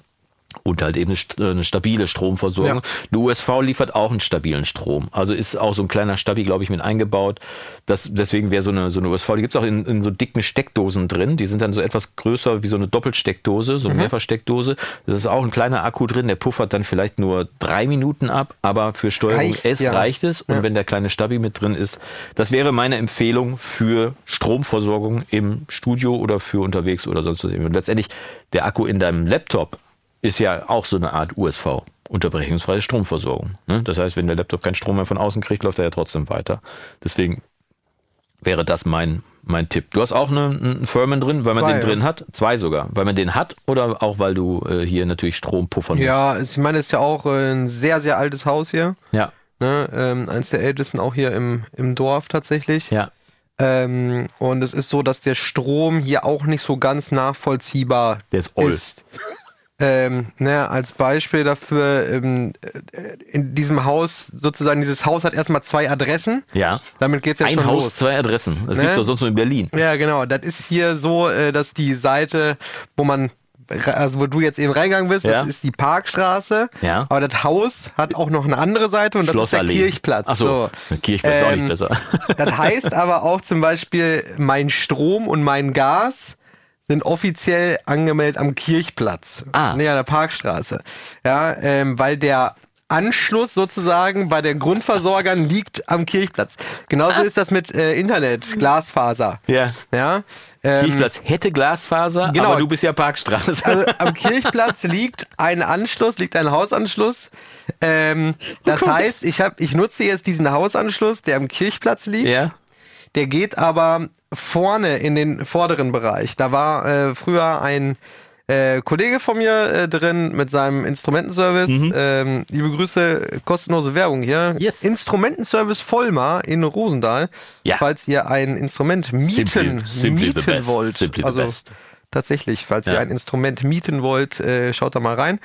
Und halt eben eine eine stabile Stromversorgung. Ja. Eine USV liefert auch einen stabilen Strom. Also ist auch so ein kleiner Stabi, glaube ich, mit eingebaut. Das, deswegen wäre so eine, so eine USV, die gibt's auch in, in so dicken Steckdosen drin. Die sind dann so etwas größer wie so eine Doppelsteckdose, Mhm. so eine Mehrfachsteckdose. Das ist auch ein kleiner Akku drin, der puffert dann vielleicht nur drei Minuten ab, aber für Steuerung Reicht, S ja. reicht es. Und Ja. wenn der kleine Stabi mit drin ist, das wäre meine Empfehlung für Stromversorgung im Studio oder für unterwegs oder sonst was. Und letztendlich der Akku in deinem Laptop ist ja auch so eine Art USV, unterbrechungsfreie Stromversorgung. Ne? Das heißt, wenn der Laptop keinen Strom mehr von außen kriegt, läuft er ja trotzdem weiter. Deswegen wäre das mein, mein Tipp. Du hast auch eine, einen Firmen drin, weil man Zwei, den ja. drin hat? Zwei sogar. Weil man den hat oder auch weil du äh, hier natürlich Strom puffern Ja, ich meine, es ist ja auch äh, ein sehr, sehr altes Haus hier. Ja, Ne? Ähm, eines der ältesten auch hier im, im Dorf tatsächlich. ja. Ähm, und es ist so, dass der Strom hier auch nicht so ganz nachvollziehbar Der ist oll. ist. Ähm, ne, als Beispiel dafür, ähm, äh, in diesem Haus, sozusagen, dieses Haus hat erstmal zwei Adressen. Ja. Damit geht's ja Ein schon Haus, los. zwei Adressen. Das Ne? gibt's doch sonst nur in Berlin. Ja, genau. Das ist hier so, äh, dass die Seite, wo man, also wo du jetzt eben reingegangen bist, Ja. das ist die Parkstraße. Ja. Aber das Haus hat auch noch eine andere Seite und das ist der. Kirchplatz. Ach so, So. Kirchplatz ist auch nicht Ähm, besser. Das heißt aber auch zum Beispiel, mein Strom und mein Gas sind offiziell angemeldet am Kirchplatz. Ah. Nee, an der Parkstraße. Ja, ähm, weil der Anschluss sozusagen bei den Grundversorgern liegt am Kirchplatz. Genauso ist das mit äh, Internet, Glasfaser. Ja. Ja. Ähm, Kirchplatz hätte Glasfaser, Genau. aber du bist ja Parkstraße. also am Kirchplatz liegt ein Anschluss, liegt ein Hausanschluss. Ähm, das Gott. heißt, ich, hab, ich nutze jetzt diesen Hausanschluss, der am Kirchplatz liegt. ja. Der geht aber vorne in den vorderen Bereich. Da war äh, früher ein äh, Kollege von mir äh, drin mit seinem Instrumentenservice. Ähm, liebe Grüße, kostenlose Werbung hier. Yes. Instrumentenservice Vollmar in Rosendahl. Ja. Falls ihr ein Instrument mieten, Simply- simply mieten wollt. Simply the also best. Tatsächlich, falls ihr Ja. ein Instrument mieten wollt, äh, schaut da mal rein.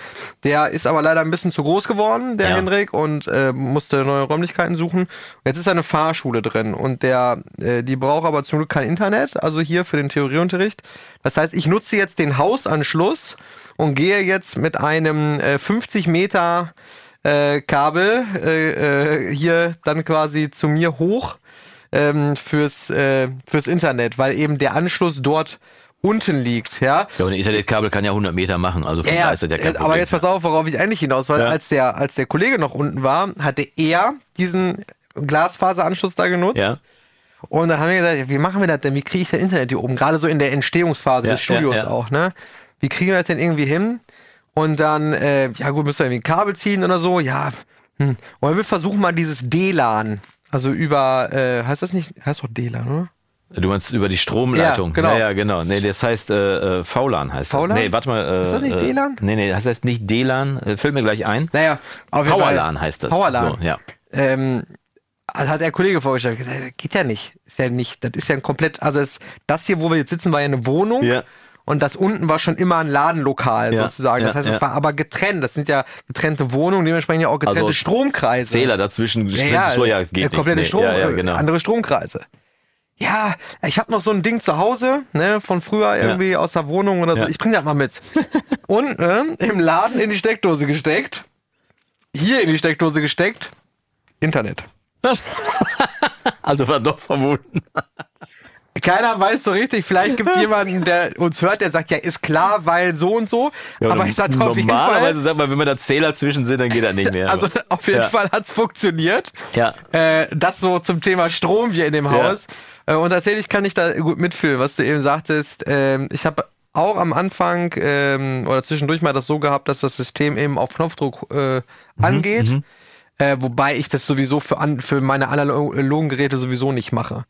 Der ist aber leider ein bisschen zu groß geworden, der Ja. Henrik, und äh, musste neue Räumlichkeiten suchen. Jetzt ist eine Fahrschule drin und der, äh, die braucht aber zum Glück kein Internet, also hier für den Theorieunterricht. Das heißt, ich nutze jetzt den Hausanschluss und gehe jetzt mit einem äh, 50 Meter äh, Kabel äh, äh, hier dann quasi zu mir hoch ähm, fürs, äh, fürs Internet, weil eben der Anschluss dort unten liegt, ja. Ja, aber ein Internetkabel kann ja 100 Meter machen, also von Ja, daher ist das ja kein äh, Problem. aber jetzt pass auf, worauf ich eigentlich hinaus weil Ja. als der als der Kollege noch unten war, hatte er diesen Glasfaseranschluss da genutzt. Ja. Und dann haben wir gesagt, wie machen wir das denn? Wie kriege ich denn Internet hier oben? Gerade so in der Entstehungsphase Ja, des Studios ja. auch, ne? Wie kriegen wir das denn irgendwie hin? Und dann, äh, ja gut, müssen wir irgendwie ein Kabel ziehen oder so. Ja, hm. Und wir versuchen mal dieses DLAN. Also über, äh, heißt das nicht, heißt doch DLAN, oder? Du meinst über die Stromleitung. Ja, genau. Ja, ja, genau. Nee, das heißt äh, äh, VLAN heißt das. VLAN? Nee, warte mal. Äh, Ist das nicht äh, DLAN? Nee, nee, das heißt nicht DLAN. Äh, fällt mir gleich ein. Naja, auf jeden Fall. Powerlan heißt das. Powerlan. So, ja. ähm, hat der Kollege vorgestellt, gesagt, das geht ja nicht. Ist ja nicht, das ist ja ein komplett, also es, das hier, wo wir jetzt sitzen, war ja eine Wohnung. Ja. Und das unten war schon immer ein Ladenlokal Ja, sozusagen. Das ja, heißt, ja. es war aber getrennt. Das sind ja getrennte Wohnungen, dementsprechend ja auch getrennte Also Stromkreise. Zähler dazwischen. Ja, ja, so, ja geht der komplette nicht. Strom, ja, ja, genau. andere Stromkreise. Ja, ich habe noch so ein Ding zu Hause, ne, von früher irgendwie aus der Wohnung oder so. Ja. Ich bring das mal mit. Und ne, im Laden in die Steckdose gesteckt. Hier in die Steckdose gesteckt. Internet. Also war doch verboten. Keiner weiß so richtig. Vielleicht gibt es jemanden, der uns hört, der sagt, ja, ist klar, weil so und so. Ja, aber ich sag auf jeden Normalerweise Fall. sagt man, wenn wir da Zähler zwischen sind, dann geht das nicht mehr. Also aber- auf jeden ja. Fall hat's funktioniert. Ja. Äh, das so zum Thema Strom hier in dem Haus. Äh, und tatsächlich kann ich da gut mitfühlen, was du eben sagtest. Ähm, ich habe auch am Anfang ähm, oder zwischendurch mal das so gehabt, dass das System eben auf Knopfdruck äh, angeht. Äh, wobei ich das sowieso für, an, für meine analogen Geräte sowieso nicht mache.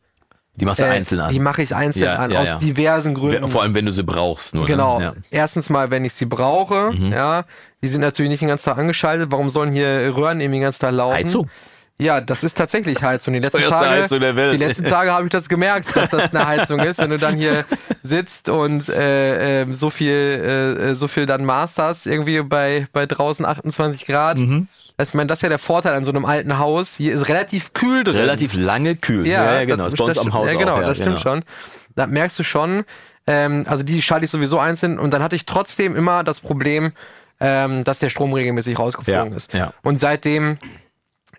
Die machst du Äh, einzeln an. Die mache ich einzeln Ja, an, ja, aus ja. diversen Gründen. Vor allem, wenn du sie brauchst. Nur, Genau. Ne? Erstens mal, wenn ich sie brauche, Mhm. ja, die sind natürlich nicht den ganzen Tag angeschaltet. Warum sollen hier Röhren eben den ganzen Tag laufen? Heizung? Ja, das ist tatsächlich Heizung. Die letzten Tage, Heizung der Welt. die letzten Tage habe ich das gemerkt, dass das eine Heizung ist, wenn du dann hier sitzt und äh, äh, so viel, äh, so viel dann Masters irgendwie bei bei draußen 28 Grad. Mhm. Das, ich meine, das ist ja der Vorteil an so einem alten Haus. Hier ist relativ kühl drin. Relativ lange kühl. Ja, ja genau. Das, uns am Haus Ja, genau, auch. Ja, das stimmt genau. schon. Da merkst du schon, ähm, also die schalte ich sowieso einzeln und dann hatte ich trotzdem immer das Problem, ähm, dass der Strom regelmäßig rausgeflogen Ja, ist. ja. Und seitdem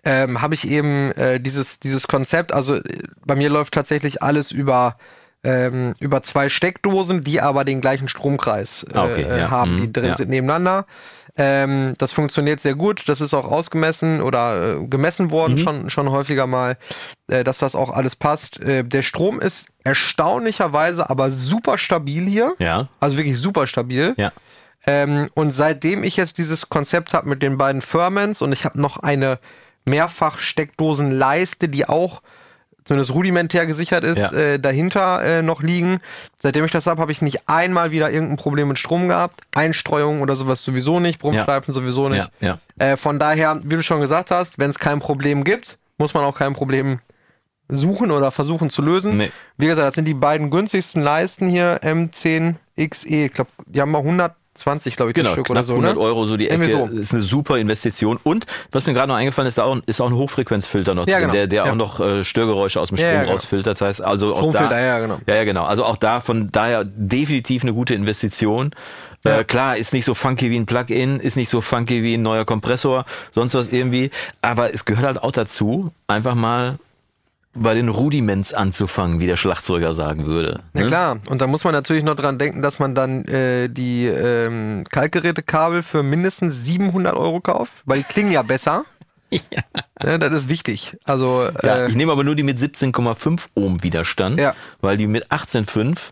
ähm, habe ich eben äh, dieses, dieses Konzept, also äh, bei mir läuft tatsächlich alles über, ähm, über zwei Steckdosen, die aber den gleichen Stromkreis äh, Ah, okay, äh, ja. haben, Mhm, die drin ja. sind nebeneinander. Ähm, das funktioniert sehr gut. Das ist auch ausgemessen oder äh, gemessen worden Mhm. schon, schon häufiger mal, äh, dass das auch alles passt. Äh, der Strom ist erstaunlicherweise aber super stabil hier. Ja, Also wirklich super stabil. ja. Ähm, und seitdem ich jetzt dieses Konzept habe mit den beiden Firmens und ich habe noch eine Mehrfach-Steckdosenleiste, die auch zumindest rudimentär gesichert ist, Ja. äh, dahinter äh, noch liegen. Seitdem ich das habe, habe ich nicht einmal wieder irgendein Problem mit Strom gehabt. Einstreuung oder sowas sowieso nicht, Brummschleifen sowieso nicht. Ja, ja. Äh, von daher, wie du schon gesagt hast, wenn es kein Problem gibt, muss man auch kein Problem suchen oder versuchen zu lösen. Nee. Wie gesagt, das sind die beiden günstigsten Leisten hier, M10XE. Ich glaube, die haben mal 120, glaube ich, Genau, Stück oder so. 100 ne? Euro so die Ecke. So. ist eine super Investition. Und was mir gerade noch eingefallen ist, da auch, ist auch ein Hochfrequenzfilter noch Ja, drin, genau. der, der Ja. auch noch äh, Störgeräusche aus dem Strom ja, genau. rausfiltert. Das heißt also auch Stromfilter, da, ja, genau. Ja, ja, genau. Also auch da von daher definitiv eine gute Investition. Ja. Äh, klar, ist nicht so funky wie ein Plugin, ist nicht so funky wie ein neuer Kompressor, sonst was irgendwie. Aber es gehört halt auch dazu, einfach mal bei den Rudiments anzufangen, wie der Schlagzeuger sagen würde. Na ne? klar, und da muss man natürlich noch dran denken, dass man dann äh, die ähm, Kaltgerätekabel für mindestens 700 Euro kauft, weil die klingen ja besser. ja. das ist wichtig. Also, Ja, äh, ich nehme aber nur die mit 17,5 Ohm Widerstand, Ja. weil die mit 18,5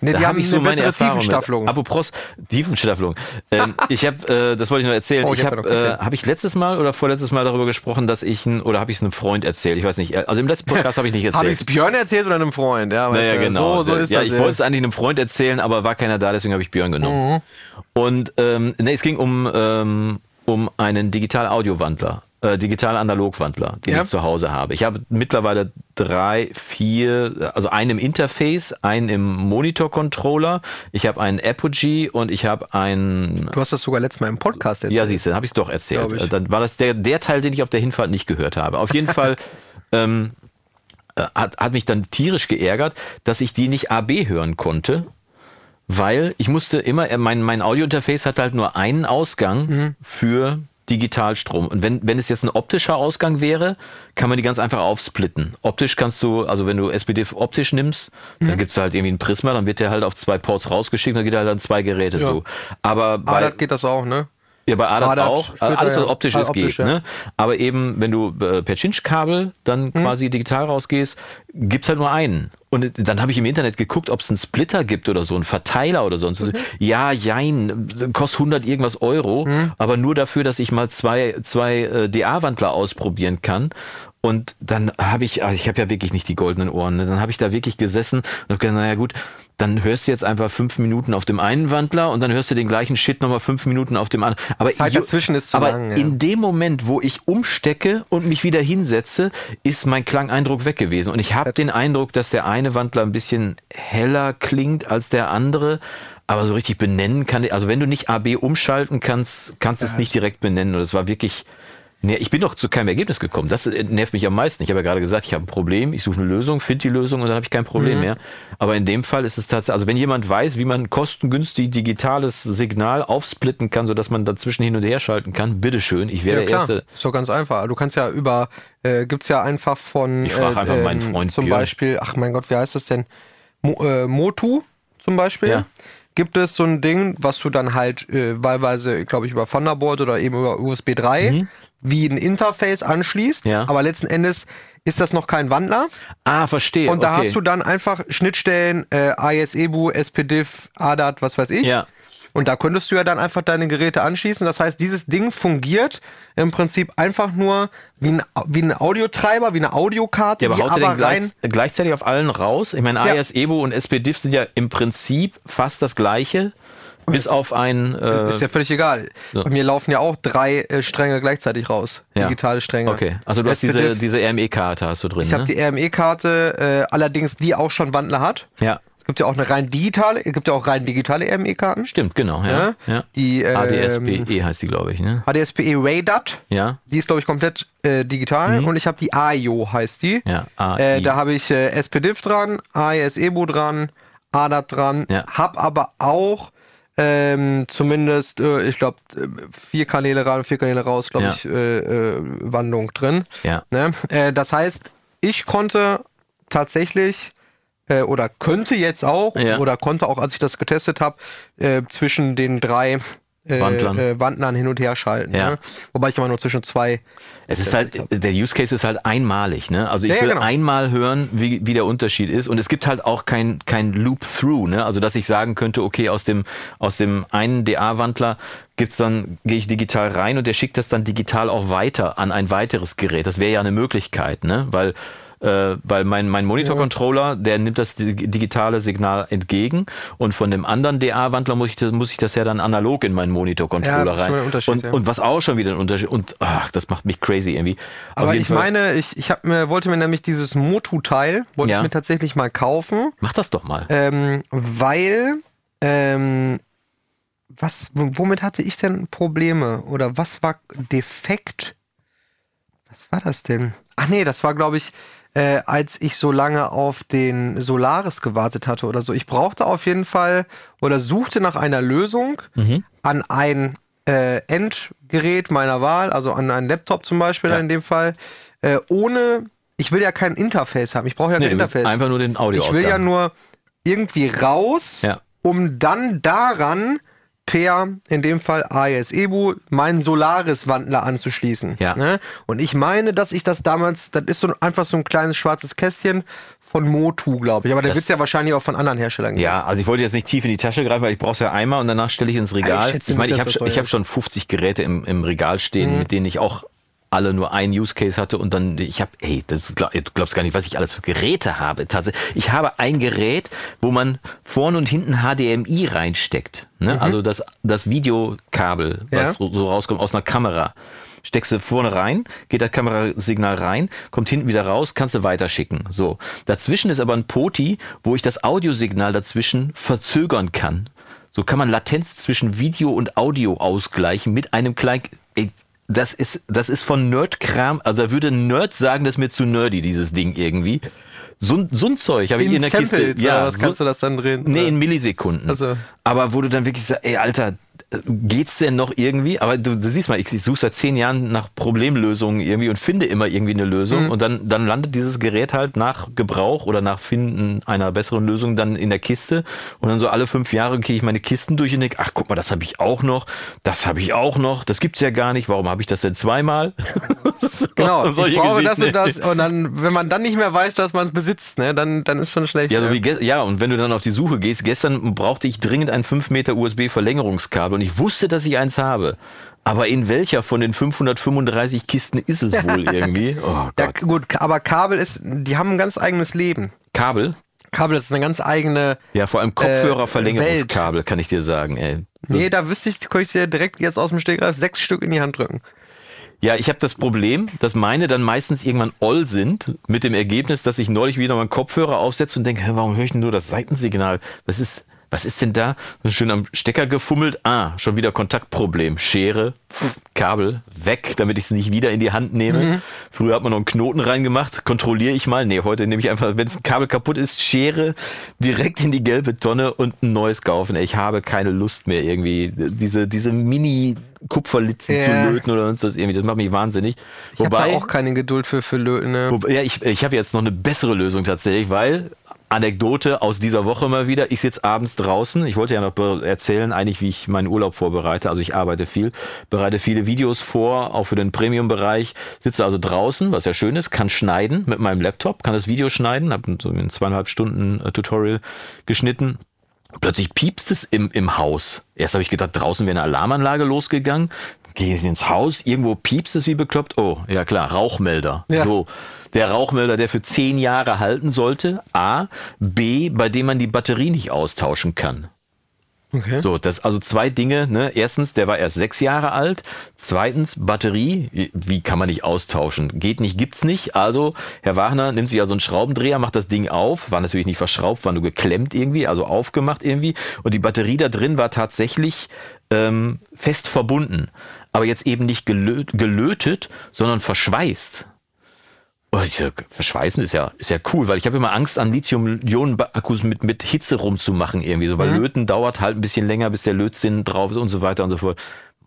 nee, da die hab haben ich so eine meine Erfahrung mit. Tiefenstaffelung. Apropos Tiefenstaffelung. Ähm, ich habe, äh, das wollte ich noch erzählen. Oh, ich habe, hab äh, habe ich letztes Mal oder vorletztes Mal darüber gesprochen, dass ich ein, oder habe ich es einem Freund erzählt? Ich weiß nicht. Also im letzten Podcast habe ich nicht erzählt. Habe ich es Björn erzählt oder einem Freund? Ja, Naja, genau. So, so ist ja, das. ich wollte es eigentlich einem Freund erzählen, aber war keiner da, deswegen habe ich Björn genommen. Und ähm, nee, es ging um, ähm, um einen Digital-Audio-Wandler, äh, Digital-Analog-Wandler, den Ja. ich zu Hause habe. Ich habe mittlerweile drei, vier, also einen im Interface, einen im Monitor-Controller, ich habe einen Apogee und ich habe einen Du hast das sogar letztes Mal im Podcast erzählt. ja, siehst du, habe ich es doch erzählt. Äh, Dann war das der, der Teil, den ich auf der Hinfahrt nicht gehört habe. Auf jeden Fall ähm, äh, hat, hat mich dann tierisch geärgert, dass ich die nicht AB hören konnte, weil ich musste immer, mein, mein Audiointerface hat halt nur einen Ausgang Mhm. für Digitalstrom. Und wenn, wenn es jetzt ein optischer Ausgang wäre, kann man die ganz einfach aufsplitten. Optisch kannst du, also wenn du SPDIF optisch nimmst, Mhm. dann gibt's halt irgendwie ein Prisma, dann wird der halt auf zwei Ports rausgeschickt, dann geht er halt an zwei Geräte Ja. so. Aber bei, Ah, das geht das auch, ne? Ja, bei ADAT, ADAT auch. später, Alles, was ja. optisch Alles ist, geht. optisch, ja. Ne? Aber eben, wenn du äh, per Cinch-Kabel dann quasi digital rausgehst, gibt's halt nur einen. Und dann habe ich im Internet geguckt, ob es einen Splitter gibt oder so, einen Verteiler oder sonst was. Ja, jein, kostet 100 irgendwas Euro, aber nur dafür, dass ich mal zwei, zwei äh, DA-Wandler ausprobieren kann. Und dann habe ich, also ich habe ja wirklich nicht die goldenen Ohren, ne? dann habe ich da wirklich gesessen und habe gedacht, naja gut, dann hörst du jetzt einfach fünf Minuten auf dem einen Wandler und dann hörst du den gleichen Shit nochmal fünf Minuten auf dem anderen. Aber, Zeit dazwischen ist zu aber lang, ja. in dem Moment, wo ich umstecke und mich wieder hinsetze, ist mein Klangeindruck weg gewesen. Und ich habe den Eindruck, dass der eine Wandler ein bisschen heller klingt als der andere. Aber so richtig benennen kann, also wenn du nicht AB umschalten kannst, kannst du es nicht direkt benennen. Und es war wirklich, nee, ich bin doch zu keinem Ergebnis gekommen. Das äh, nervt mich am meisten. Ich habe ja gerade gesagt, ich habe ein Problem, ich suche eine Lösung, finde die Lösung und dann habe ich kein Mhm. Problem mehr. Aber in dem Fall ist es tatsächlich, also wenn jemand weiß, wie man kostengünstig digitales Signal aufsplitten kann, sodass man dazwischen hin und her schalten kann, bitteschön, ich wäre Ja, der klar. Erste. Ist doch ganz einfach. Du kannst ja über, äh, gibt's ja einfach von. Ich frag äh, einfach meinen ähm, Freund Zum Björn. Beispiel, ach mein Gott, wie heißt das denn? Mo, äh, Motu zum Beispiel. Ja. Gibt es so ein Ding, was du dann halt äh, wahlweise, glaube ich, über Thunderbolt oder eben über USB 3 wie ein Interface anschließt. Ja. Aber letzten Endes ist das noch kein Wandler. Ah, verstehe. Und da okay. hast du dann einfach Schnittstellen, äh, ISEBU, SPDIF, ADAT, was weiß ich. Ja. Und da könntest du ja dann einfach deine Geräte anschließen. Das heißt, dieses Ding fungiert im Prinzip einfach nur wie ein, wie ein Audiotreiber, wie eine Audiokarte, Ja, aber die haut er aber rein. gleich, gleichzeitig auf allen raus? Ich meine, Ja. AES, EBO und SPDIF sind ja im Prinzip fast das gleiche, bis auf ein... Äh, Ist ja völlig egal. so. Bei mir laufen ja auch drei äh, Stränge gleichzeitig raus. Ja. Digitale Stränge. okay, also du hast diese, diese RME-Karte hast du drin, Ich habe ne? die RME-Karte, äh, allerdings die auch schon Wandler hat. Ja, Es gibt ja auch eine rein digitale, es gibt ja auch rein digitale RME-Karten. stimmt, genau. Ja, Ja, ja. die, ähm, ADSBE heißt die, glaube ich, ne? HDSPE Radar. Ja, Die ist, glaube ich, komplett äh, digital. Und ich habe die AIO, heißt die. Mhm. ja. AI. Äh, da habe ich äh, SPDIF dran, AES Ebu dran, ADAT dran. Ja. Hab aber auch ähm, zumindest, äh, ich glaube, vier Kanäle rein, vier Kanäle raus, glaube Ja. ich, äh, äh, Wandlung drin. Ja. Ne? Äh, das heißt, ich konnte tatsächlich äh, oder könnte jetzt auch Ja. oder konnte auch, als ich das getestet habe, äh, zwischen den drei äh, Wandlern. Äh, Wandlern hin und her schalten. Ja. Ne? Wobei ich immer nur zwischen zwei Es ist halt, der Use Case ist halt einmalig, ne? Also ich Ja, ja, will genau. einmal hören, wie, wie der Unterschied ist. Und es gibt halt auch kein, kein Loop-Through, ne? Also dass ich sagen könnte, okay, aus dem, aus dem einen DA-Wandler gibt's dann, gehe ich digital rein und der schickt das dann digital auch weiter an ein weiteres Gerät. Das wäre ja eine Möglichkeit, ne? Weil äh, weil mein, mein Monitor-Controller, der nimmt das dig- digitale Signal entgegen und von dem anderen DA-Wandler muss ich, das, muss ich das ja dann analog in meinen Ja, Monitor-Controller schon rein. ein Unterschied, und, ja. und was auch schon wieder ein Unterschied. Und ach, das macht mich crazy irgendwie. Aber ich Fall- meine, ich, ich hab mir, wollte mir nämlich dieses Motu-Teil, wollte Ja. ich mir tatsächlich mal kaufen, Mach das doch mal. ähm, weil, ähm, was, womit hatte ich denn Probleme? Oder was war defekt? Was war das denn? Ach nee, das war, glaube ich, äh, als ich so lange auf den Solaris gewartet hatte oder so. Ich brauchte auf jeden Fall oder suchte nach einer Lösung an ein äh, Endgerät meiner Wahl, also an einen Laptop zum Beispiel Ja. in dem Fall, äh, ohne, ich will ja kein Interface haben. Ich brauche ja Nee, kein Interface. einfach nur den Audioausgang. Ich will ja nur irgendwie raus, Ja. um dann daran per, in dem Fall AES Ebu, meinen Solaris-Wandler anzuschließen. Ja. Ne? Und ich meine, dass ich das damals, das ist so einfach so ein kleines schwarzes Kästchen von Motu, glaube ich. Aber der Das- wird ja wahrscheinlich auch von anderen Herstellern geben. Ja, also ich wollte jetzt nicht tief in die Tasche greifen, weil ich brauche es ja einmal und danach stelle ich ins Regal. ich schätze ich meine, ich habe das ich teuer hab schon 50 Geräte im, im Regal stehen, mit denen ich auch alle nur einen Use Case hatte und dann ich habe ey, das glaub, du glaubst gar nicht, was ich alles für Geräte habe. Tatsächlich, ich habe ein Gerät, wo man vorne und hinten HDMI reinsteckt, ne? Also das das Videokabel, was so so rauskommt aus einer Kamera. Steckst du vorne rein, geht das Kamerasignal rein, kommt hinten wieder raus, kannst du weiterschicken. So. Dazwischen ist aber ein Poti, wo ich das Audiosignal dazwischen verzögern kann. So kann man Latenz zwischen Video und Audio ausgleichen mit einem kleinen. Das ist, das ist von Nerdkram, also da würde Nerd sagen, das ist mir zu nerdy, dieses Ding irgendwie. So, ein- so ein Zeug habe ich in der Samples, Kiste. ja, was so- kannst du das dann drehen? Nee, in Millisekunden. Also- Aber wo du dann wirklich sagst, ey, Alter, geht's denn noch irgendwie? Aber du, du siehst mal, ich, ich suche seit zehn Jahren nach Problemlösungen irgendwie und finde immer irgendwie eine Lösung. Mhm. Und dann, dann landet dieses Gerät halt nach Gebrauch oder nach Finden einer besseren Lösung dann in der Kiste. Und dann so alle fünf Jahre gehe ich meine Kisten durch und denke, ach guck mal, das habe ich auch noch, das habe ich auch noch, das gibt's ja gar nicht. Warum habe ich das denn zweimal? Genau, Solche ich brauche das und das. Und dann, wenn man dann nicht mehr weiß, dass man es besitzt, ne, dann, dann ist schon schlecht. Ja, so ja, und wenn du dann auf die Suche gehst, gestern brauchte ich dringend ein 5 Meter USB-Verlängerungskabel und ich wusste, dass ich eins habe. Aber in welcher von den 535 Kisten ist es wohl irgendwie? Oh ja, gut, aber Kabel ist, die haben ein ganz eigenes Leben. Kabel? Kabel ist eine ganz eigene. Ja, vor allem Kopfhörerverlängerungskabel, kann ich dir sagen, ey. Nee, da wüsste ich, könnte ich dir direkt jetzt aus dem Stegreif sechs Stück in die Hand drücken. Ja, ich habe das Problem, dass meine dann meistens irgendwann all sind, mit dem Ergebnis, dass ich neulich wieder meinen Kopfhörer aufsetze und denke, warum höre ich denn nur das Seitensignal? Was ist, was ist denn da? Schön am Stecker gefummelt. Ah, schon wieder Kontaktproblem. Schere, Kabel, weg, damit ich es nicht wieder in die Hand nehme. Früher hat man noch einen Knoten reingemacht, kontrolliere ich mal. Nee, heute nehme ich einfach, wenn es ein Kabel kaputt ist, Schere direkt in die gelbe Tonne und ein neues kaufen. Ich habe keine Lust mehr irgendwie, diese, diese Mini Kupferlitzen Ja. zu löten oder sonst was irgendwie. Das macht mich wahnsinnig. Ich habe auch keine Geduld für, für Löten. Ne? Wobei, ja, ich, ich habe jetzt noch eine bessere Lösung tatsächlich, weil Anekdote aus dieser Woche mal wieder. Ich sitze abends draußen. Ich wollte ja noch erzählen, eigentlich, wie ich meinen Urlaub vorbereite. Also ich arbeite viel, bereite viele Videos vor, auch für den Premium-Bereich. Sitze also draußen, was ja schön ist, kann schneiden mit meinem Laptop, kann das Video schneiden, habe so in zweieinhalb Stunden äh, Tutorial geschnitten. Plötzlich piepst es im, im Haus. Erst habe ich gedacht, draußen wäre eine Alarmanlage losgegangen. Gehe ich ins Haus, irgendwo piepst es wie bekloppt. Oh, ja klar, Rauchmelder. Ja. So, der Rauchmelder, der für zehn Jahre halten sollte. A. B, bei dem man die Batterie nicht austauschen kann. Okay. So, das also zwei Dinge. Ne? Erstens, der war erst sechs Jahre alt. Zweitens, Batterie, wie kann man nicht austauschen? Geht nicht, gibt's nicht. Also, Herr Wagner nimmt sich also einen Schraubendreher, macht das Ding auf, war natürlich nicht verschraubt, war nur geklemmt irgendwie, also aufgemacht irgendwie. Und die Batterie da drin war tatsächlich ähm, fest verbunden. Aber jetzt eben nicht gelö gelötet, sondern verschweißt. Oh, diese Verschweißen ist ja, ist ja cool, weil ich habe immer Angst, an Lithium-Ionen-Akkus mit, mit Hitze rumzumachen irgendwie so, weil Löten dauert halt ein bisschen länger, bis der Lötzinn drauf ist und so weiter und so fort.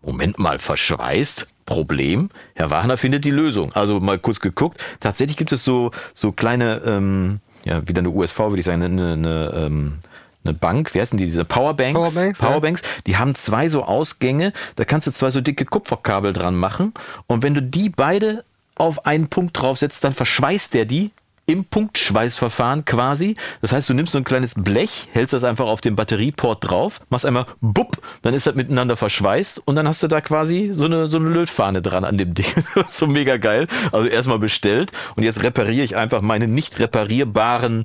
Moment mal, verschweißt? Problem? Herr Wagner findet die Lösung. Also mal kurz geguckt. Tatsächlich gibt es so, so kleine, ähm, ja, wieder eine USV, würde ich sagen, eine, eine, ähm, eine Bank, wie heißen die, diese Powerbanks? Powerbanks, ja. Powerbanks, die haben zwei so Ausgänge, da kannst du zwei so dicke Kupferkabel dran machen und wenn du die beide auf einen Punkt draufsetzt, dann verschweißt der die im Punktschweißverfahren quasi. Das heißt, du nimmst so ein kleines Blech, hältst das einfach auf den Batterieport drauf, machst einmal bupp, dann ist das miteinander verschweißt und dann hast du da quasi so eine, so eine Lötfahne dran an dem Ding. so mega geil. Also erstmal bestellt und jetzt repariere ich einfach meine nicht reparierbaren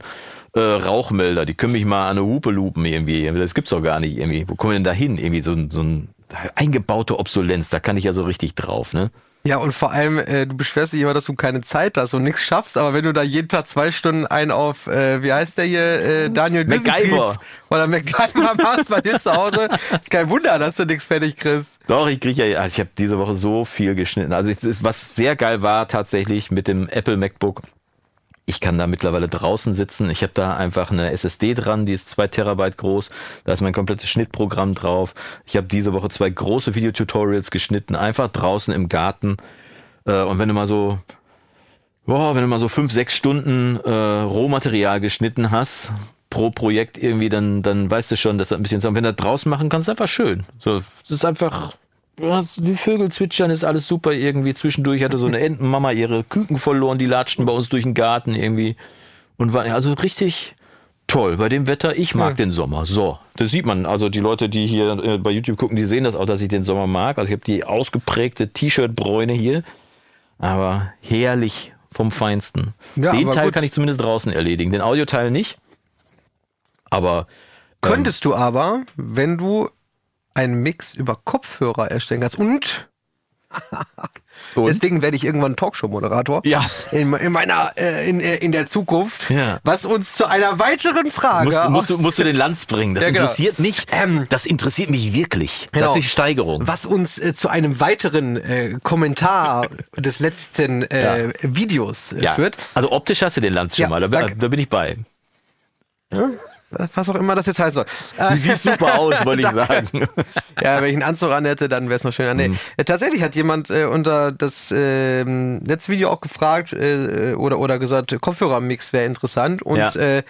äh, Rauchmelder. Die können mich mal an eine Hupe lupen irgendwie. Das gibt's doch gar nicht irgendwie. Wo kommen wir denn da hin? Irgendwie so, so ein eingebaute Obsolenz. Da kann ich ja so richtig drauf, ne? Ja, und vor allem, äh, du beschwerst dich immer, dass du keine Zeit hast und nichts schaffst, aber wenn du da jeden Tag zwei Stunden ein auf, äh, wie heißt der hier, äh, Daniel MacGyver. Oder MacGyver machst bei dir zu Hause, ist kein Wunder, dass du nichts fertig kriegst. Doch, ich kriege ja, also ich habe diese Woche so viel geschnitten. Also ist, was sehr geil war tatsächlich mit dem Apple MacBook. Ich kann da mittlerweile draußen sitzen. Ich habe da einfach eine SSD dran, die ist zwei Terabyte groß. Da ist mein komplettes Schnittprogramm drauf. Ich habe diese Woche zwei große Videotutorials geschnitten, einfach draußen im Garten. Äh, Und wenn du mal so, boah, wenn du mal so fünf, sechs Stunden äh, Rohmaterial geschnitten hast pro Projekt irgendwie, dann, dann weißt du schon, dass das ein bisschen, wenn du das draußen machen kannst, ist einfach schön. So, es ist einfach, die Vögel zwitschern, ist alles super irgendwie. Zwischendurch hatte so eine Entenmama ihre Küken verloren, die latschten bei uns durch den Garten irgendwie. Und war also richtig toll bei dem Wetter. Ich mag den Sommer. So, das sieht man. Also die Leute, die hier äh, bei YouTube gucken, die sehen das auch, dass ich den Sommer mag. Also ich habe die ausgeprägte T-Shirt-Bräune hier. Aber herrlich vom Feinsten. Ja, den Teil gut. kann ich zumindest draußen erledigen. Den Audioteil nicht. Aber Könntest du aber, wenn du einen Mix über Kopfhörer erstellen kannst und Und? deswegen werde ich irgendwann Talkshow-Moderator Ja. in, in meiner äh, in, in der Zukunft, Ja. was uns zu einer weiteren Frage musst, musst, du, musst du den Lanz bringen. Das Ja, genau. interessiert mich. Ähm, das interessiert mich wirklich. Genau. Das ist Steigerung. was uns äh, zu einem weiteren äh, Kommentar des letzten äh, Videos äh, Ja. führt. Also optisch hast du den Lanz schon Ja, mal. Da, da bin ich bei. Was auch immer das jetzt heißen soll. Du siehst super aus, wollte ich sagen. Ja, wenn ich einen Anzug an hätte, dann wäre es noch schöner. Nee, Mhm. äh, tatsächlich hat jemand äh, unter das ähm, letzte Video auch gefragt äh, oder, oder gesagt, Kopfhörermix wäre interessant. Und Ja. äh,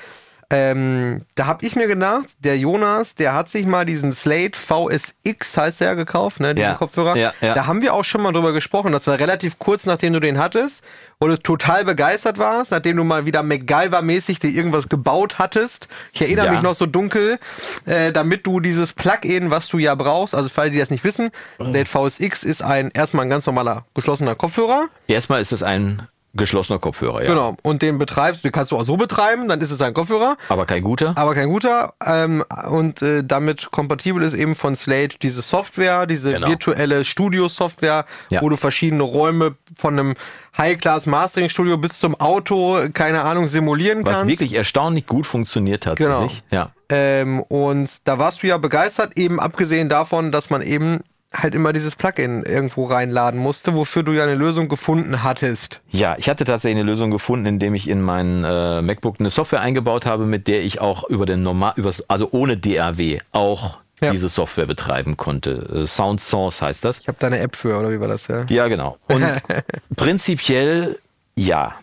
ähm, da habe ich mir gedacht, der Jonas, der hat sich mal diesen Slate VSX, heißt der, gekauft, ne, diese Ja. Kopfhörer. Ja, ja. Da haben wir auch schon mal drüber gesprochen. Das war relativ kurz, nachdem du den hattest, wo du total begeistert warst, nachdem du mal wieder MacGyver-mäßig dir irgendwas gebaut hattest. Ich erinnere mich noch so dunkel, äh, damit du dieses Plugin, was du ja brauchst, also für alle, die das nicht wissen, der VSX ist ein erstmal ein ganz normaler geschlossener Kopfhörer. Erstmal ist es ein geschlossener Kopfhörer, ja. Genau. Und den betreibst, den kannst du auch so betreiben, dann ist es ein Kopfhörer. Aber kein guter. Aber kein guter. Ähm, und äh, damit kompatibel ist eben von Slate diese Software, diese Genau. virtuelle Studio-Software, Ja. wo du verschiedene Räume von einem High-Class-Mastering-Studio bis zum Auto, keine Ahnung, simulieren Was kannst. wirklich erstaunlich gut funktioniert tatsächlich. Ja. Ähm, und da warst du ja begeistert, eben abgesehen davon, dass man eben halt immer dieses Plugin irgendwo reinladen musste, wofür du ja eine Lösung gefunden hattest. Ja, ich hatte tatsächlich eine Lösung gefunden, indem ich in mein äh, MacBook eine Software eingebaut habe, mit der ich auch über den normal, übers, also ohne DAW auch Ja. diese Software betreiben konnte. Äh, Sound Source heißt das. Ich habe da eine App für, oder wie war das, ja? Ja, genau. Und prinzipiell, ja,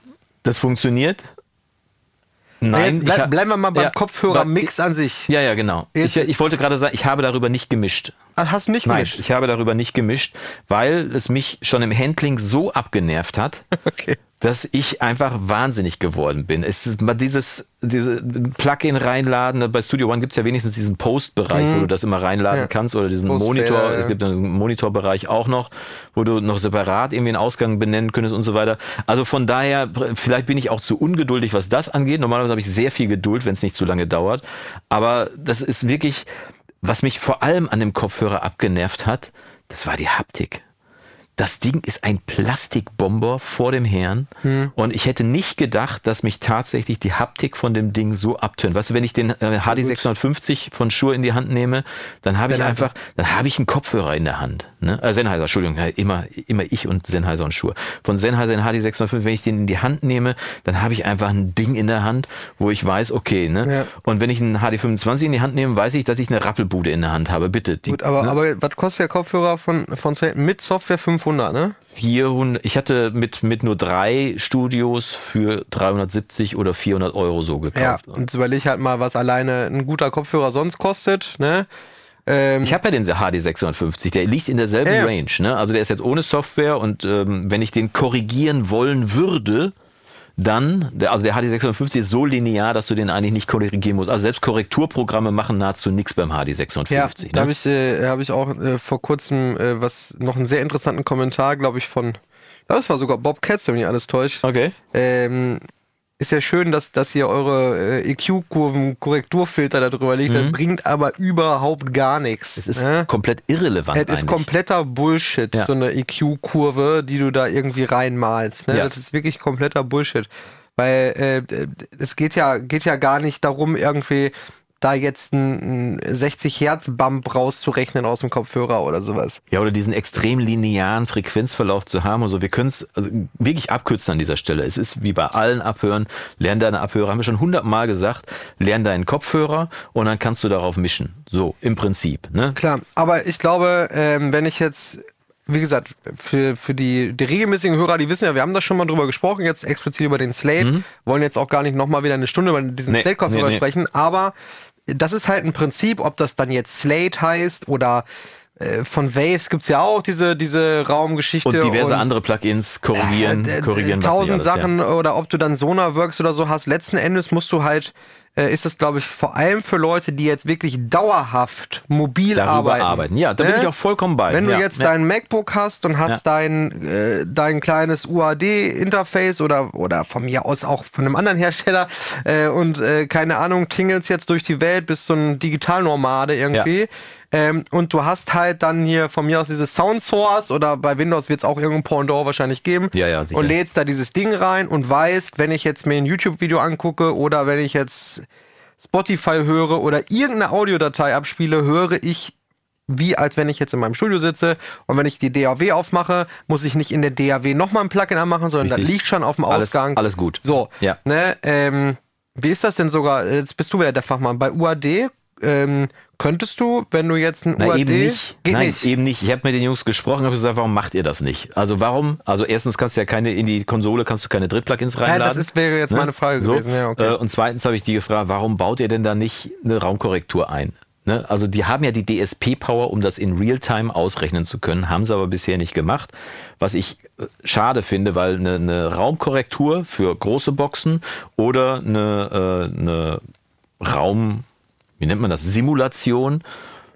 das funktioniert. Nein, bleib, bleiben wir mal beim Ja, Kopfhörer-Mix an sich. Ja, ja, genau. Ich, ich wollte gerade sagen, ich habe darüber nicht gemischt. Ah, Hast du nicht Nein, gemischt? ich habe darüber nicht gemischt, weil es mich schon im Handling so abgenervt hat, Okay. dass ich einfach wahnsinnig geworden bin. Es ist mal dieses, diese Plugin reinladen. Bei Studio One gibt es ja wenigstens diesen Post-Bereich, wo du das immer reinladen Mhm. Ja. kannst oder diesen Monitor. Es gibt einen Monitorbereich auch noch, wo du noch separat irgendwie einen Ausgang benennen könntest und so weiter. Also von daher, vielleicht bin ich auch zu ungeduldig, was das angeht. Normalerweise habe ich sehr viel Geduld, wenn es nicht zu lange dauert. Aber das ist wirklich, was mich vor allem an dem Kopfhörer abgenervt hat, das war die Haptik. Das Ding ist ein Plastikbomber vor dem Herrn. Und ich hätte nicht gedacht, dass mich tatsächlich die Haptik von dem Ding so abtönt. Weißt du, wenn ich den äh, HD 650 von Shure in die Hand nehme, dann habe ich einfach, dann habe ich einen Kopfhörer in der Hand. Ne? Äh, Sennheiser, Entschuldigung, immer, immer ich und Sennheiser und Shure. Von Sennheiser in HD 650, wenn ich den in die Hand nehme, dann habe ich einfach ein Ding in der Hand, wo ich weiß, okay, ne? Ja. Und wenn ich einen HD 25 in die Hand nehme, weiß ich, dass ich eine Rappelbude in der Hand habe. Bitte. Die, Gut, aber, ne? aber was kostet der Kopfhörer von, von mit Software 500, ne? 400, ich hatte mit, mit nur drei Studios für 370 oder 400 Euro so Ja, gekauft. und jetzt überleg halt mal, was alleine ein guter Kopfhörer sonst kostet, ne? Ähm, Ich habe ja den HD 650, der liegt in derselben Ja, ja. Range. Ne? Also der ist jetzt ohne Software und ähm, wenn ich den korrigieren wollen würde, dann, also der HD650 ist so linear, dass du den eigentlich nicht korrigieren musst. Also selbst Korrekturprogramme machen nahezu nichts beim HD650. Ja, ne? da habe ich, äh, hab ich auch äh, vor kurzem äh, was noch einen sehr interessanten Kommentar, glaube ich, von, ich glaube, es war sogar Bob Katz, wenn mich alles täuscht. Okay. Ähm, ist ja schön, dass, dass hier eure äh, EQ-Kurven-Korrekturfilter da drüber liegt. Das bringt aber überhaupt gar nichts. Es ist ne? komplett irrelevant Es ist eigentlich. kompletter Bullshit, Ja. so eine EQ-Kurve, die du da irgendwie reinmalst. Ne? Ja. Das ist wirklich kompletter Bullshit. Weil äh, es geht ja, geht ja gar nicht darum, irgendwie da jetzt einen 60 Hertz Bump rauszurechnen aus dem Kopfhörer oder sowas. Ja, oder diesen extrem linearen Frequenzverlauf zu haben und so. Wir können es also wirklich abkürzen an dieser Stelle. Es ist wie bei allen Abhören. Lern deine Abhörer, haben wir schon hundertmal gesagt. Lern deinen Kopfhörer und dann kannst du darauf mischen. So, im Prinzip. Ne? Klar, aber ich glaube, ähm, wenn ich jetzt, wie gesagt, für, für die, die regelmäßigen Hörer, die wissen ja, wir haben da schon mal drüber gesprochen, jetzt explizit über den Slate, wollen jetzt auch gar nicht nochmal wieder eine Stunde über diesen Mhm. Nee, Slate-Kopfhörer nee, nee. sprechen, aber das ist halt ein Prinzip, ob das dann jetzt Slate heißt oder äh, von Waves gibt's ja auch diese, diese Raumgeschichte. Und diverse andere Plugins korrigieren, äh, korrigieren was tausend alles, Sachen Ja. oder ob du dann Sonarworks oder so hast. Letzten Endes musst du halt, äh, ist das glaube ich vor allem für Leute, die jetzt wirklich dauerhaft mobil Darüber arbeiten. arbeiten. Ja, da bin Ne? ich auch vollkommen bei. Wenn du ja, jetzt ja. dein MacBook hast und hast dein, äh, dein kleines UAD-Interface oder, oder von mir aus auch von einem anderen Hersteller äh, und äh, keine Ahnung, tingelst jetzt durch die Welt, bist so ein Digitalnomade irgendwie. Ähm, und du hast halt dann hier von mir aus dieses Sound Source oder bei Windows wird es auch irgendein Pendant wahrscheinlich geben. Ja, ja, sicher. und lädst da dieses Ding rein und weißt, wenn ich jetzt mir ein YouTube-Video angucke oder wenn ich jetzt Spotify höre oder irgendeine Audiodatei abspiele, höre ich wie als wenn ich jetzt in meinem Studio sitze und wenn ich die DAW aufmache, muss ich nicht in der DAW nochmal ein Plugin anmachen, sondern Richtig. das liegt schon auf dem Alles- Ausgang. alles gut. So, Ja. ne, ähm, wie ist das denn sogar, jetzt bist du wieder der Fachmann, bei UAD ähm, könntest du, wenn du jetzt ein Na, UAD... eben nicht. Geht Nein, nicht. eben nicht. Ich habe mit den Jungs gesprochen, habe gesagt, warum macht ihr das nicht? Also warum? Also erstens kannst du ja keine in die Konsole kannst du keine Drittplugins Ja, reinladen. das ist, wäre jetzt Ne? meine Frage So. gewesen. Ja, okay. Äh, Und zweitens habe ich die gefragt, warum baut ihr denn da nicht eine Raumkorrektur ein? Ne? Also die haben ja die DSP-Power, um das in Realtime ausrechnen zu können, haben sie aber bisher nicht gemacht. Was ich äh, schade finde, weil eine, eine Raumkorrektur für große Boxen oder eine, äh, eine Raum, wie nennt man das, Simulation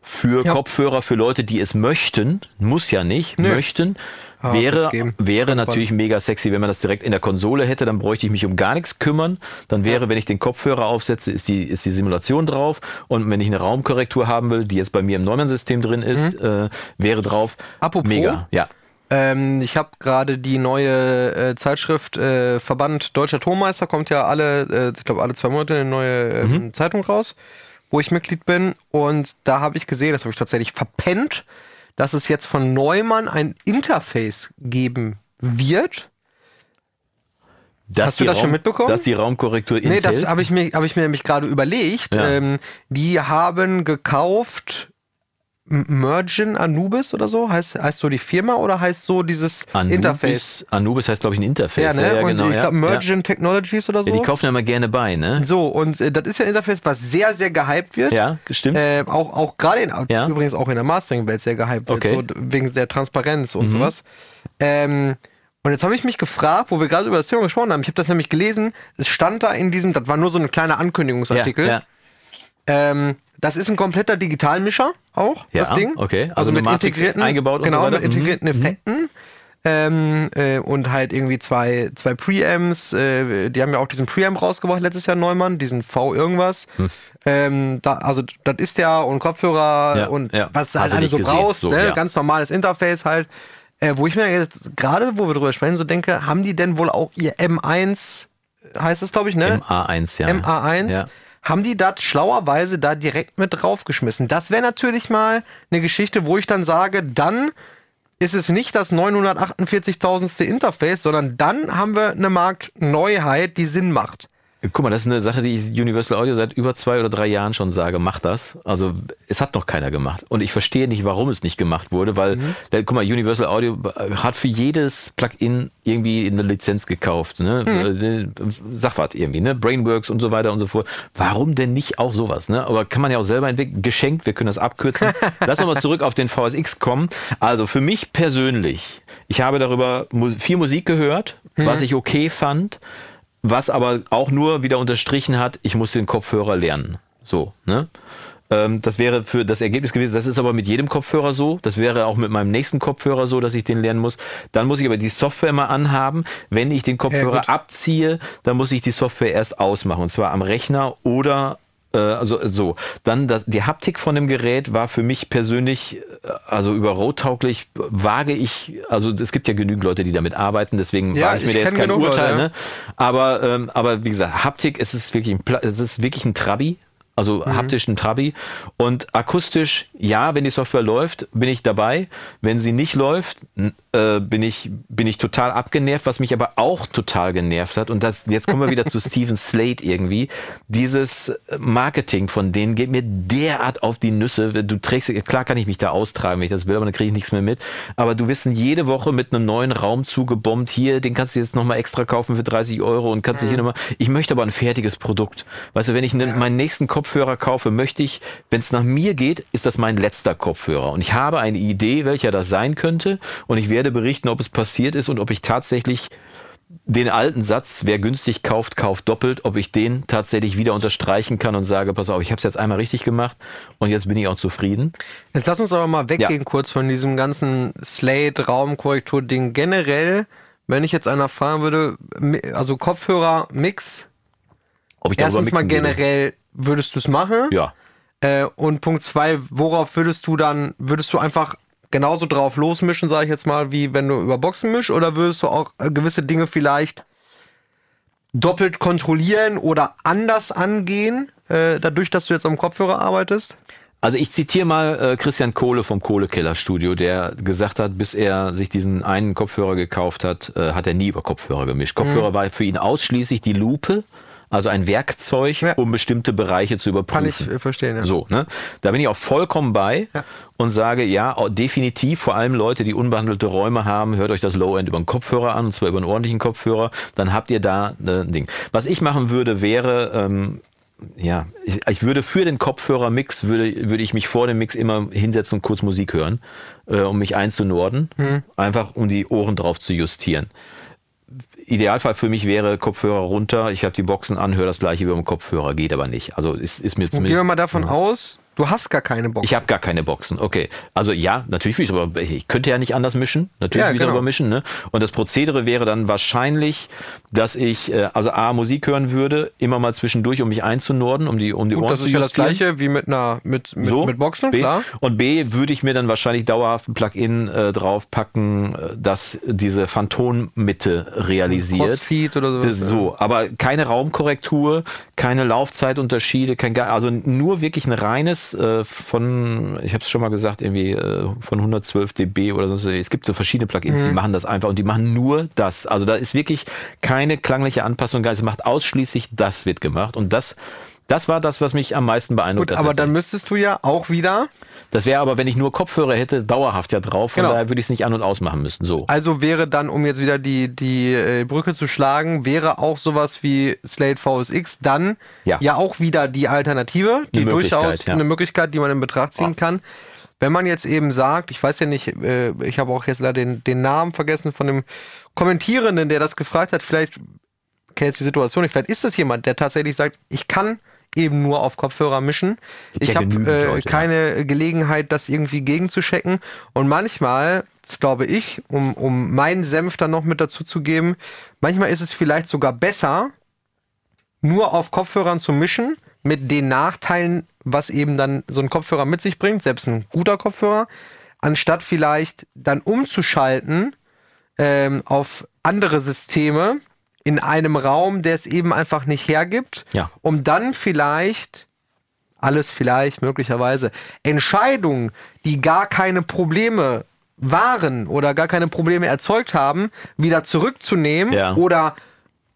für Ja. Kopfhörer für Leute, die es möchten, muss ja nicht, Nö. möchten, Ah, wäre, wäre natürlich mega sexy, wenn man das direkt in der Konsole hätte, dann bräuchte ich mich um gar nichts kümmern. Dann wäre, wenn ich den Kopfhörer aufsetze, ist die, ist die Simulation drauf. Und wenn ich eine Raumkorrektur haben will, die jetzt bei mir im Neumann-System drin ist, äh, wäre drauf. Mhm. Apropos, Mega, ja. Ähm, ich habe gerade die neue äh, Zeitschrift äh, Verband Deutscher Tonmeister, kommt ja alle, äh, ich glaube alle zwei Monate eine neue ähm, Mhm. Zeitung raus, wo ich Mitglied bin. Und da habe ich gesehen, das habe ich tatsächlich verpennt, dass es jetzt von Neumann ein Interface geben wird. Dass Hast du das schon mitbekommen? Dass die Raumkorrektur Nee, das enthält? habe ich mir, habe ich mir nämlich gerade überlegt. Ja. Ähm, die haben gekauft M- Mergin Anubis oder so, heißt, heißt so die Firma oder heißt so dieses Interface? Anubis, Anubis heißt, glaube ich, ein Interface. Ja, ne? und genau. ich glaube Mergin Technologies oder so. Ja. ja, die kaufen ja immer gerne bei, ne? so, und äh, das ist ja ein Interface, was sehr, sehr gehypt wird. Ja, gestimmt. Äh, auch auch gerade in, Ja. übrigens auch in der Mastering-Welt sehr gehypt Okay. Mhm. wird, so, wegen der Transparenz und sowas. Ähm, und jetzt habe ich mich gefragt, wo wir gerade über das Thema gesprochen haben, ich habe das nämlich gelesen, es stand da in diesem, das war nur so ein kleiner Ankündigungsartikel, Ja, ja. Ähm, das ist ein kompletter Digitalmischer auch, Ja, das Ding. okay. Also eine Matrix eingebaut und genau, so weiter. mit integrierten Mhm. Effekten. Ähm, äh, und halt irgendwie zwei, zwei Preamps. Äh, die haben ja auch diesen Preamp rausgebracht letztes Jahr Neumann, diesen V irgendwas. Ähm, da, also das ist ja und Kopfhörer Hm. Ja, und ja. was du halt alles so gesehen. brauchst, So, ne? ja. ganz normales Interface halt. Äh, wo ich mir jetzt gerade, wo wir drüber sprechen, so denke, haben die denn wohl auch ihr M1, heißt es glaube ich, ne? MA1, ja. MA1, Ja. Haben die das schlauerweise da direkt mit draufgeschmissen. Das wäre natürlich mal eine Geschichte, wo ich dann sage, dann ist es nicht das 948.000. Interface, sondern dann haben wir eine Marktneuheit, die Sinn macht. Guck mal, das ist eine Sache, die ich Universal Audio seit über zwei oder drei Jahren schon sage, mach das. Also es hat noch keiner gemacht. Und ich verstehe nicht, warum es nicht gemacht wurde, weil, der, guck mal, Universal Audio hat für jedes Plugin irgendwie eine Lizenz gekauft. Ne? Äh, Sag was irgendwie, ne? Brainworks und so weiter und so fort. Warum denn nicht auch sowas? Ne? Aber kann man ja auch selber entwickeln. Geschenkt, wir können das abkürzen. Lass uns mal zurück auf den VSX kommen. Also für mich persönlich, ich habe darüber viel Musik gehört, was ich okay fand. Was aber auch nur wieder unterstrichen hat, ich muss den Kopfhörer lernen. So, ne? Ähm, das wäre für das Ergebnis gewesen. Das ist aber mit jedem Kopfhörer so. Das wäre auch mit meinem nächsten Kopfhörer so, dass ich den lernen muss. Dann muss ich aber die Software mal anhaben. Wenn ich den Kopfhörer Ja, abziehe, dann muss ich die Software erst ausmachen. Und zwar am Rechner oder also so. Dann das, die Haptik von dem Gerät war für mich persönlich, äh, also über roadtauglich, wage ich, also es gibt ja genügend Leute, die damit arbeiten, deswegen Ja, wage ich mir ich da jetzt kein Leute, Urteil. ja. Ne? Aber, ähm, aber wie gesagt, Haptik, es ist wirklich ein, es ist wirklich ein Trabi. Also Mhm. haptisch ein Trabi. Und akustisch, ja, wenn die Software läuft, bin ich dabei. Wenn sie nicht läuft, äh, bin, ich, bin ich total abgenervt, was mich aber auch total genervt hat. Und das, jetzt kommen wir wieder zu Steven Slate irgendwie. Dieses Marketing von denen geht mir derart auf die Nüsse. Du trägst, klar kann ich mich da austragen, wenn ich das will, aber dann kriege ich nichts mehr mit. Aber du wirst jede Woche mit einem neuen Raum zugebombt. Hier, den kannst du jetzt nochmal extra kaufen für 30 Euro und kannst du hier nochmal. Ich möchte aber ein fertiges Produkt. Weißt du, wenn ich ne, meinen nächsten Kopfhörer kaufe, möchte ich, wenn es nach mir geht, ist das mein letzter Kopfhörer. Und ich habe eine Idee, welcher das sein könnte. Und ich werde berichten, ob es passiert ist und ob ich tatsächlich den alten Satz, wer günstig kauft, kauft doppelt, ob ich den tatsächlich wieder unterstreichen kann und sage, pass auf, ich habe es jetzt einmal richtig gemacht und jetzt bin ich auch zufrieden. Jetzt lass uns aber mal weggehen Ja. kurz von diesem ganzen Slate, Raumkorrektur-Ding. Generell, wenn ich jetzt einer fragen würde, also Kopfhörer, Mix, Ob ich darüber erstens mal mixen würde. Würdest du es machen? Ja. Äh, und Punkt zwei, worauf würdest du dann, würdest du einfach genauso drauf losmischen, sage ich jetzt mal, wie wenn du über Boxen mischst, oder würdest du auch äh, gewisse Dinge vielleicht doppelt kontrollieren oder anders angehen, äh, dadurch, dass du jetzt am Kopfhörer arbeitest? Also ich zitiere mal äh, Christian Kohle vom Kohlekeller-Studio, der gesagt hat, bis er sich diesen einen Kopfhörer gekauft hat, äh, hat er nie über Kopfhörer gemischt. Mhm. Kopfhörer war für ihn ausschließlich die Lupe, also ein Werkzeug, Ja. um bestimmte Bereiche zu überprüfen. Kann ich äh, verstehen, ja. So, ne? Da bin ich auch vollkommen bei Ja. und sage, ja, au- definitiv, vor allem Leute, die unbehandelte Räume haben, hört euch das Low-End über einen Kopfhörer an, und zwar über einen ordentlichen Kopfhörer, dann habt ihr da äh, ein Ding. Was ich machen würde, wäre, ähm, ja, ich, ich würde für den Kopfhörermix, würde, würde ich mich vor dem Mix immer hinsetzen und kurz Musik hören, äh, um mich einzunorden, einfach um die Ohren drauf zu justieren. Idealfall für mich wäre Kopfhörer runter, ich habe die Boxen an, höre das gleiche wie beim Kopfhörer, geht aber nicht. Also ist, ist mir Und gehen wir zumindest... mal davon aus, du hast gar keine Box. Ich habe gar keine Boxen. Okay. Also ja, natürlich will ich drüber, ich könnte ja nicht anders mischen. Natürlich Ja, will ich genau. drüber mischen. Ne? Und das Prozedere wäre dann wahrscheinlich, dass ich äh, also A Musik hören würde, immer mal zwischendurch, um mich einzunorden, um die um die Gut, Ohren das zu ist ja das gleiche wie mit einer mit, mit, So, mit Boxen, B. klar. Und B würde ich mir dann wahrscheinlich dauerhaft ein Plugin äh, draufpacken, äh, das diese Phantommitte realisiert. Crossfeed oder sowas, Das, ja. so, aber keine Raumkorrektur, keine Laufzeitunterschiede, kein also nur wirklich ein reines äh, von, ich habe es schon mal gesagt, irgendwie äh, von 112 dB oder so. Es gibt so verschiedene Plugins, Mhm. die machen das einfach und die machen nur das. Also da ist wirklich keine klangliche Anpassung, es macht ausschließlich das wird gemacht und das das war das, was mich am meisten beeindruckt Gut, hat. aber dann müsstest du ja auch wieder, Das wäre aber, wenn ich nur Kopfhörer hätte, dauerhaft ja drauf. Von Genau. daher würde ich es nicht an- und ausmachen müssen. So. also wäre dann, um jetzt wieder die, die äh, Brücke zu schlagen, wäre auch sowas wie Slate VSX dann ja, Ja. auch wieder die Alternative, die Möglichkeit, durchaus ja. eine Möglichkeit, die man in Betracht ziehen kann. Wenn man jetzt eben sagt, ich weiß ja nicht, äh, ich habe auch jetzt leider den, den Namen vergessen von dem Kommentierenden, der das gefragt hat, vielleicht kennt jetzt die Situation nicht, vielleicht ist das jemand, der tatsächlich sagt, ich kann eben nur auf Kopfhörer mischen. Ich ja habe äh, keine Gelegenheit, das irgendwie gegenzuchecken. Und manchmal, das glaube ich, um, um meinen Senf dann noch mit dazu zu geben, manchmal ist es vielleicht sogar besser, nur auf Kopfhörern zu mischen, mit den Nachteilen, was eben dann so ein Kopfhörer mit sich bringt, selbst ein guter Kopfhörer, anstatt vielleicht dann umzuschalten ähm, auf andere Systeme in einem Raum, der es eben einfach nicht hergibt, Ja. um dann vielleicht alles vielleicht möglicherweise Entscheidungen, die gar keine Probleme waren oder gar keine Probleme erzeugt haben, wieder zurückzunehmen Ja. oder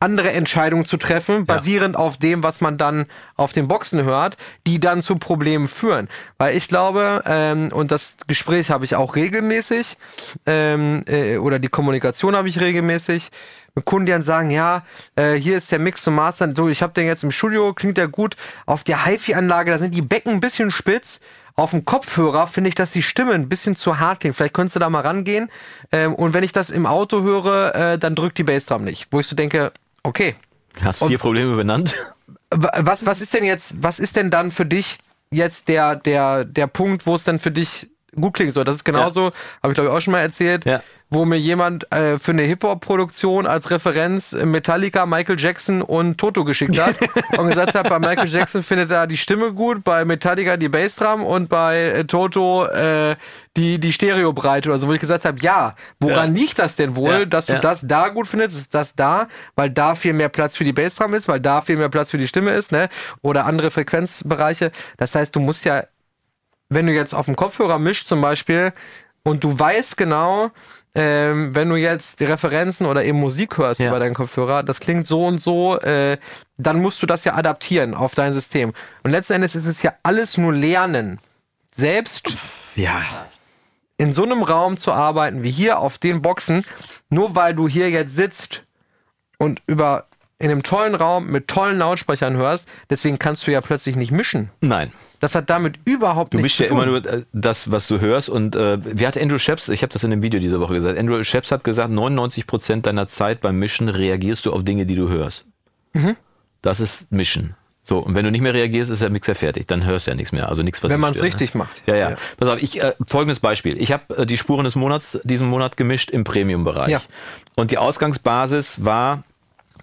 andere Entscheidungen zu treffen, basierend auf dem, was man dann auf den Boxen hört, die dann zu Problemen führen. Weil ich glaube, ähm, und das Gespräch habe ich auch regelmäßig, ähm, äh, oder die Kommunikation habe ich regelmäßig, mit Kunden, die dann sagen, ja, äh, hier ist der Mix zum Mastern, so, ich habe den jetzt im Studio, klingt der gut, auf der HiFi-Anlage, da sind die Becken ein bisschen spitz, auf dem Kopfhörer finde ich, dass die Stimme ein bisschen zu hart klingt. Vielleicht könntest du da mal rangehen. Ähm, und wenn ich das im Auto höre, äh, dann drückt die Bassdrum nicht. Wo ich so denke, okay, Hast vier Probleme benannt? Was, was ist denn jetzt, was ist denn dann für dich jetzt der, der, der Punkt, wo es dann für dich gut klingt? So, das ist genauso, ja. habe ich glaube ich auch schon mal erzählt, ja. Wo mir jemand äh, für eine Hip-Hop-Produktion als Referenz Metallica, Michael Jackson und Toto geschickt hat und gesagt hat, bei Michael Jackson findet er die Stimme gut, bei Metallica die Bassdrum und bei äh, Toto äh, die, die Stereobreite oder so, wo ich gesagt habe, ja, woran ja. liegt das denn wohl, ja. dass du ja. das da gut findest, ist das da, weil da viel mehr Platz für die Bassdrum ist, weil da viel mehr Platz für die Stimme ist, ne? Oder andere Frequenzbereiche. Das heißt, du musst ja, wenn du jetzt auf dem Kopfhörer mischst zum Beispiel und du weißt genau, ähm, wenn du jetzt die Referenzen oder eben Musik hörst ja. bei deinem Kopfhörer, das klingt so und so, äh, dann musst du das ja adaptieren auf dein System. Und letzten Endes ist es ja alles nur Lernen. Selbst ja in so einem Raum zu arbeiten wie hier auf den Boxen, nur weil du hier jetzt sitzt und über in einem tollen Raum mit tollen Lautsprechern hörst, deswegen kannst du ja plötzlich nicht mischen. Nein. Das hat damit überhaupt du nichts zu tun. Du mischst ja immer nur äh, das, was du hörst. Und äh, wie hat Andrew Sheps, ich habe das in dem Video diese Woche gesagt, Andrew Sheps hat gesagt, 99% deiner Zeit beim Mischen reagierst du auf Dinge, die du hörst. Mhm. Das ist Mischen. So, und wenn du nicht mehr reagierst, ist der Mixer fertig. Dann hörst du ja nichts mehr. Also nichts, was Wenn man es richtig ne? macht. Ja, ja, ja. Pass auf, ich, äh, folgendes Beispiel. Ich habe äh, die Spuren des Monats diesen Monat gemischt im Premium-Bereich. Ja. Und die Ausgangsbasis war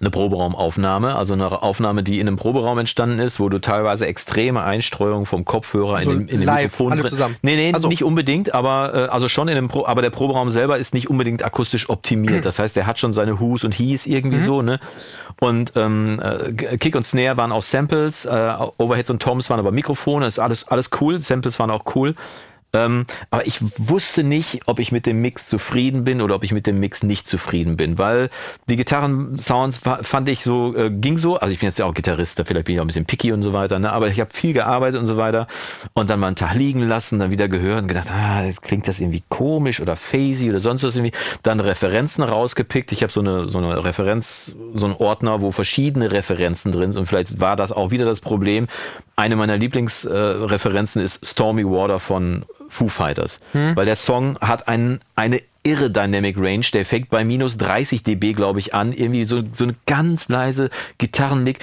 eine Proberaumaufnahme, also eine Aufnahme, die in einem Proberaum entstanden ist, wo du teilweise extreme Einstreuung vom Kopfhörer also in, live, Mikrofon alle zusammen. Nee, nee, also. nicht unbedingt, aber äh, also schon in einem Pro, aber der Proberaum selber ist nicht unbedingt akustisch optimiert. Das heißt, der hat schon seine Hus und Hies irgendwie mhm. so, ne? Und ähm, äh, Kick und Snare waren auch Samples, äh, Overheads und Toms waren aber Mikrofone, ist alles alles cool, Samples waren auch cool. Ähm, aber ich wusste nicht, ob ich mit dem Mix zufrieden bin oder ob ich mit dem Mix nicht zufrieden bin, weil die Gitarrensounds fand ich so, äh, ging so, also ich bin jetzt ja auch Gitarrist, da vielleicht bin ich auch ein bisschen picky und so weiter, ne? aber ich habe viel gearbeitet und so weiter. Und dann mal einen Tag liegen lassen, dann wieder gehört und gedacht, ah, klingt das irgendwie komisch oder phasey oder sonst was irgendwie, dann Referenzen rausgepickt, ich habe so eine, so eine Referenz, so einen Ordner, wo verschiedene Referenzen drin sind. Und vielleicht war das auch wieder das Problem. Eine meiner Lieblingsreferenzen äh, ist Stormy Water von Foo Fighters. Hm. Weil der Song hat einen, eine irre Dynamic Range. Der fängt bei minus 30 dB, glaube ich, an. Irgendwie so, so eine ganz leise Gitarrenlick.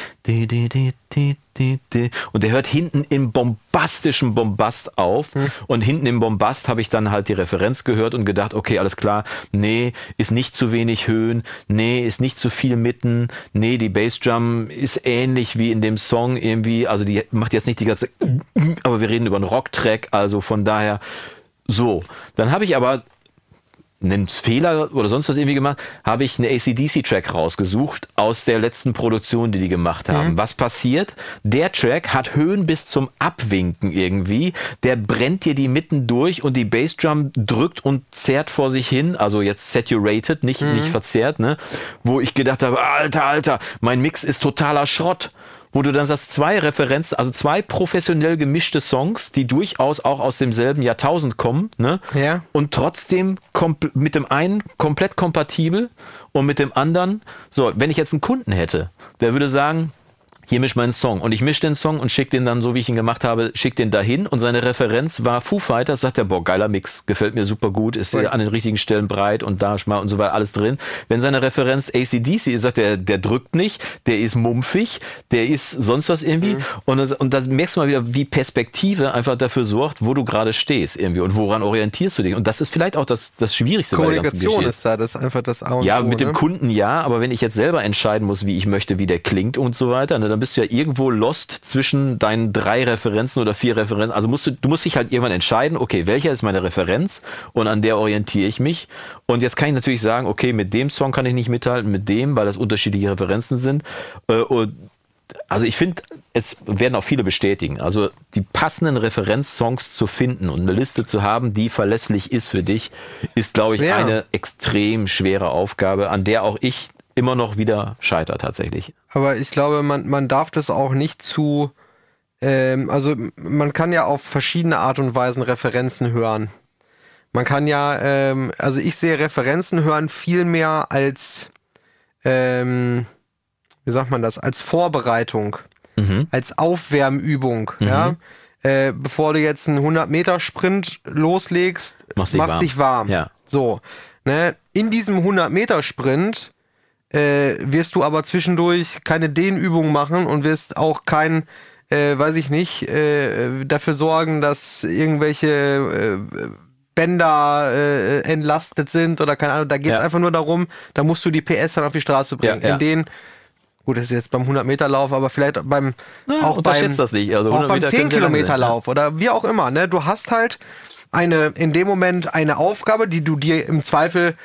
Und der hört hinten im bombastischen Bombast auf. Hm. Und hinten im Bombast habe ich dann halt die Referenz gehört und gedacht, okay, alles klar, nee, ist nicht zu wenig Höhen, nee, ist nicht zu viel Mitten, nee, die Bassdrum ist ähnlich wie in dem Song irgendwie, also die macht jetzt nicht die ganze, aber wir reden über einen Rocktrack, also von daher so. Dann habe ich aber einen Fehler oder sonst was irgendwie gemacht, habe ich einen ACDC-Track rausgesucht aus der letzten Produktion, die die gemacht haben. Mhm. Was passiert? Der Track hat Höhen bis zum Abwinken irgendwie. Der brennt dir die Mitten durch und die Bassdrum drückt und zerrt vor sich hin. Also jetzt saturated, nicht, mhm. nicht verzerrt, ne? Wo ich gedacht habe, alter, alter, mein Mix ist totaler Schrott wo du dann sagst, zwei Referenzen, also zwei professionell gemischte Songs, die durchaus auch aus demselben Jahrtausend kommen, ne? Ja. Und trotzdem mit dem einen komplett kompatibel und mit dem anderen, so, wenn ich jetzt einen Kunden hätte, der würde sagen, hier misch meinen Song. Und ich mische den Song und schicke den dann, so wie ich ihn gemacht habe, schick den dahin. Und seine Referenz war Foo Fighters, sagt er, boah, geiler Mix, gefällt mir super gut, ist right. an den richtigen Stellen breit und da schmal und so weiter, alles drin. Wenn seine Referenz ACDC ist, sagt er, der drückt nicht, der ist mumpfig, der ist sonst was irgendwie. Mhm. Und, das, und da merkst du mal wieder, wie Perspektive einfach dafür sorgt, wo du gerade stehst irgendwie und woran orientierst du dich. Und das ist vielleicht auch das, das Schwierigste. Kommunikation ist da, das ist einfach das A Ja, mit ne? dem Kunden ja, aber wenn ich jetzt selber entscheiden muss, wie ich möchte, wie der klingt und so weiter, ne, dann bist du ja irgendwo lost zwischen deinen drei Referenzen oder vier Referenzen. Also musst du, du musst dich halt irgendwann entscheiden, okay, welcher ist meine Referenz und an der orientiere ich mich. Und jetzt kann ich natürlich sagen, okay, mit dem Song kann ich nicht mithalten, mit dem, weil das unterschiedliche Referenzen sind. Äh, also ich finde, es werden auch viele bestätigen. Also die passenden Referenzsongs zu finden und eine Liste zu haben, die verlässlich ist für dich, ist, glaube ich, ja. eine extrem schwere Aufgabe, an der auch ich immer noch wieder scheitert tatsächlich. Aber ich glaube, man, man darf das auch nicht zu, ähm, also man kann ja auf verschiedene Art und Weisen Referenzen hören. Man kann ja, ähm, also ich sehe Referenzen hören viel mehr als, ähm, wie sagt man das, als Vorbereitung, mhm. als Aufwärmübung, mhm. ja. Äh, bevor du jetzt einen 100 Meter Sprint loslegst, machst dich warm. Dich warm. Ja. So, ne? In diesem 100 Meter Sprint äh, wirst du aber zwischendurch keine Dehnübungen machen und wirst auch kein, äh, weiß ich nicht, äh, dafür sorgen, dass irgendwelche äh, Bänder äh, entlastet sind oder keine Ahnung. Da geht es Ja. einfach nur darum, da musst du die PS dann auf die Straße bringen. Ja, ja. In denen, gut, das ist jetzt beim 100-Meter-Lauf, aber vielleicht beim, Na, auch beim, das nicht. Also auch 100 beim Meter lang sein, 10-Kilometer-Lauf oder wie auch immer. Ne? Du hast halt eine, in dem Moment eine Aufgabe, die du dir im Zweifel,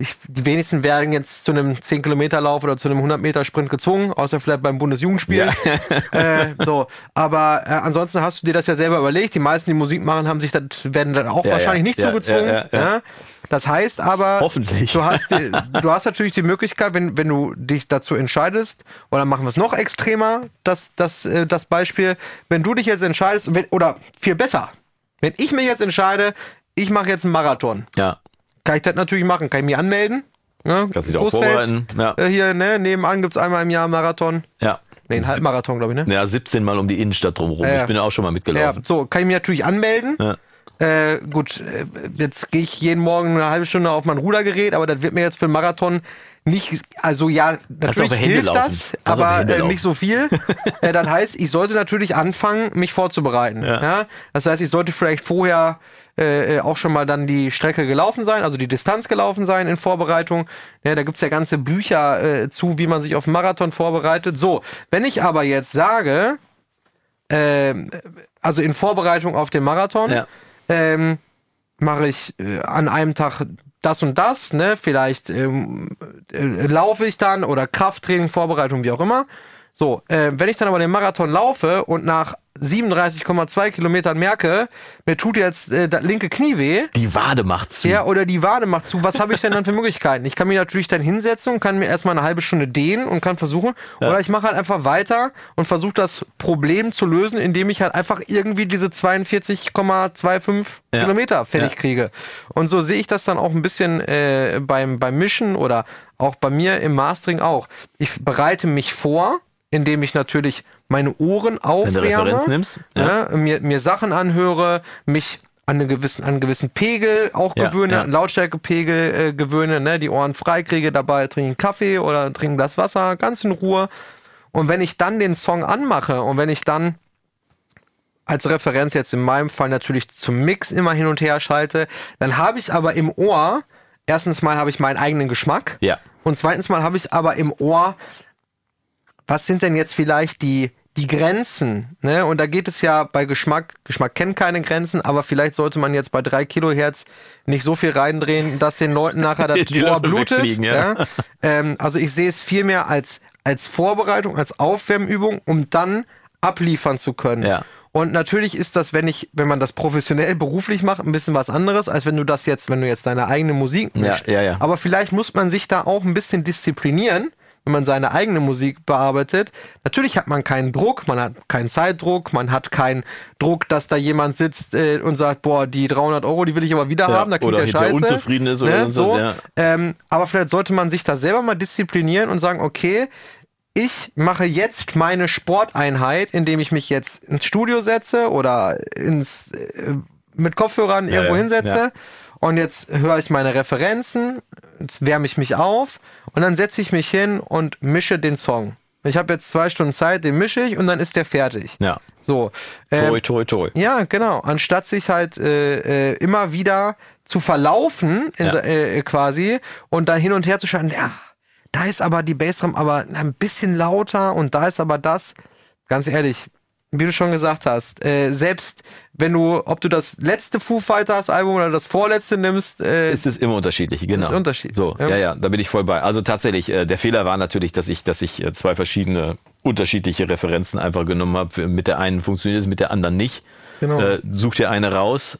ich, die wenigsten werden jetzt zu einem 10-Kilometer-Lauf oder zu einem 100-Meter-Sprint gezwungen, außer vielleicht beim Bundesjugendspiel. äh, so, aber äh, ansonsten hast du dir das ja selber überlegt. Die meisten, die Musik machen, haben sich das, werden dann auch Ja, wahrscheinlich ja. nicht Ja, zugezwungen. ja, ja, ja. Das heißt aber, Hoffentlich. Du hast, die, du hast natürlich die Möglichkeit, wenn, wenn du dich dazu entscheidest, oder machen wir es noch extremer, das, das, äh, das Beispiel, wenn du dich jetzt entscheidest, wenn, oder viel besser, wenn ich mich jetzt entscheide, ich mache jetzt einen Marathon, Ja. Kann ich das natürlich machen, kann ich mich anmelden. Ne? Kannst dich auch vorbereiten, ja. Äh, hier, ne, nebenan gibt's einmal im Jahr einen Marathon. Ja. Nee, einen Halbmarathon, glaube ich, ne? Ja, 17 Mal um die Innenstadt drumherum. Ja, ja. Ich bin ja auch schon mal Ja, mitgelaufen. so, kann ich mich natürlich anmelden. Ja. Äh, gut, äh, jetzt gehe ich jeden Morgen eine halbe Stunde auf mein Rudergerät, aber das wird mir jetzt für einen Marathon nicht, also ja, natürlich hilft laufen. das, Kannst aber äh, nicht so viel. äh, das heißt, ich sollte natürlich anfangen, mich vorzubereiten. Ja. Das heißt, ich sollte vielleicht vorher äh, äh, auch schon mal dann die Strecke gelaufen sein, also die Distanz gelaufen sein in Vorbereitung. Ja, da gibt's ja ganze Bücher äh, zu, wie man sich auf Marathon vorbereitet. So, wenn ich aber jetzt sage, ähm, also in Vorbereitung auf den Marathon, Ja. ähm, mache ich äh, an einem Tag das und das, ne? Vielleicht ähm, äh, laufe ich dann oder Krafttraining, Vorbereitung, wie auch immer. So, äh, wenn ich dann aber den Marathon laufe und nach 37,2 Kilometern merke, mir tut jetzt äh, das linke Knie weh, Die Wade macht zu. ja, oder die Wade macht zu. Was habe ich denn dann für Möglichkeiten? Ich kann mich natürlich dann hinsetzen und kann mir erstmal eine halbe Stunde dehnen und kann versuchen. Oder ich mache halt einfach weiter und versuche das Problem zu lösen, indem ich halt einfach irgendwie diese 42,25 Ja. Kilometer fertig Ja. kriege. Und so sehe ich das dann auch ein bisschen äh, beim, beim Mischen oder auch bei mir im Mastering auch. Ich bereite mich vor, indem ich natürlich meine Ohren aufwärme nimmst. Ja. ne, mir, mir Sachen anhöre, mich an einen gewissen, an einen gewissen Pegel auch Ja, gewöhne, ja. Lautstärkepegel äh, gewöhne, ne, die Ohren frei kriege, dabei trinke einen Kaffee oder trinke ein Glas Wasser, ganz in Ruhe. Und wenn ich dann den Song anmache und wenn ich dann als Referenz jetzt in meinem Fall natürlich zum Mix immer hin und her schalte, dann habe ich aber im Ohr, erstens mal habe ich meinen eigenen Geschmack Ja. und zweitens mal habe ich aber im Ohr, was sind denn jetzt vielleicht die, die Grenzen? Ne? Und da geht es ja bei Geschmack, Geschmack kennt keine Grenzen, aber vielleicht sollte man jetzt bei drei Kilohertz nicht so viel reindrehen, dass den Leuten nachher das Die Ohr blutet. ja. ja? Ähm, also ich sehe es vielmehr als, als Vorbereitung, als Aufwärmübung, um dann abliefern zu können. Ja. Und natürlich ist das, wenn ich, wenn man das professionell beruflich macht, ein bisschen was anderes, als wenn du das jetzt, wenn du jetzt deine eigene Musik mischst. ja, ja. Aber vielleicht muss man sich da auch ein bisschen disziplinieren, wenn man seine eigene Musik bearbeitet. Natürlich hat man keinen Druck, man hat keinen Zeitdruck, man hat keinen Druck, dass da jemand sitzt äh, und sagt, boah, die 300 Euro, die will ich aber wieder Ja, haben, da klingt oder der Scheiße. unzufrieden ist oder ne? so. ja. ähm, aber vielleicht sollte man sich da selber mal disziplinieren und sagen, okay, ich mache jetzt meine Sporteinheit, indem ich mich jetzt ins Studio setze oder ins, äh, mit Kopfhörern Ja, irgendwo hinsetze. Und jetzt höre ich meine Referenzen, jetzt wärme ich mich auf und dann setze ich mich hin und mische den Song. Ich habe jetzt zwei Stunden Zeit, den mische ich und dann ist der fertig. Ja. So. ähm, Toi, toi, toi. ja, genau. Anstatt sich halt äh, äh, immer wieder zu verlaufen, in, Ja. äh, quasi, und dann hin und her zu schalten, ja, da ist aber die Bassdrum aber ein bisschen lauter und da ist aber das. Ganz ehrlich, wie du schon gesagt hast, äh, selbst wenn du, ob du das letzte Foo Fighters Album oder das vorletzte nimmst, äh, Es ist immer unterschiedlich, genau. ist unterschiedlich, So, ja. ja, ja, da bin ich voll bei. Also tatsächlich, äh, der Fehler war natürlich, dass ich, dass ich äh, zwei verschiedene unterschiedliche Referenzen einfach genommen habe. Mit der einen funktioniert es, mit der anderen nicht. Genau. Äh, such dir eine raus.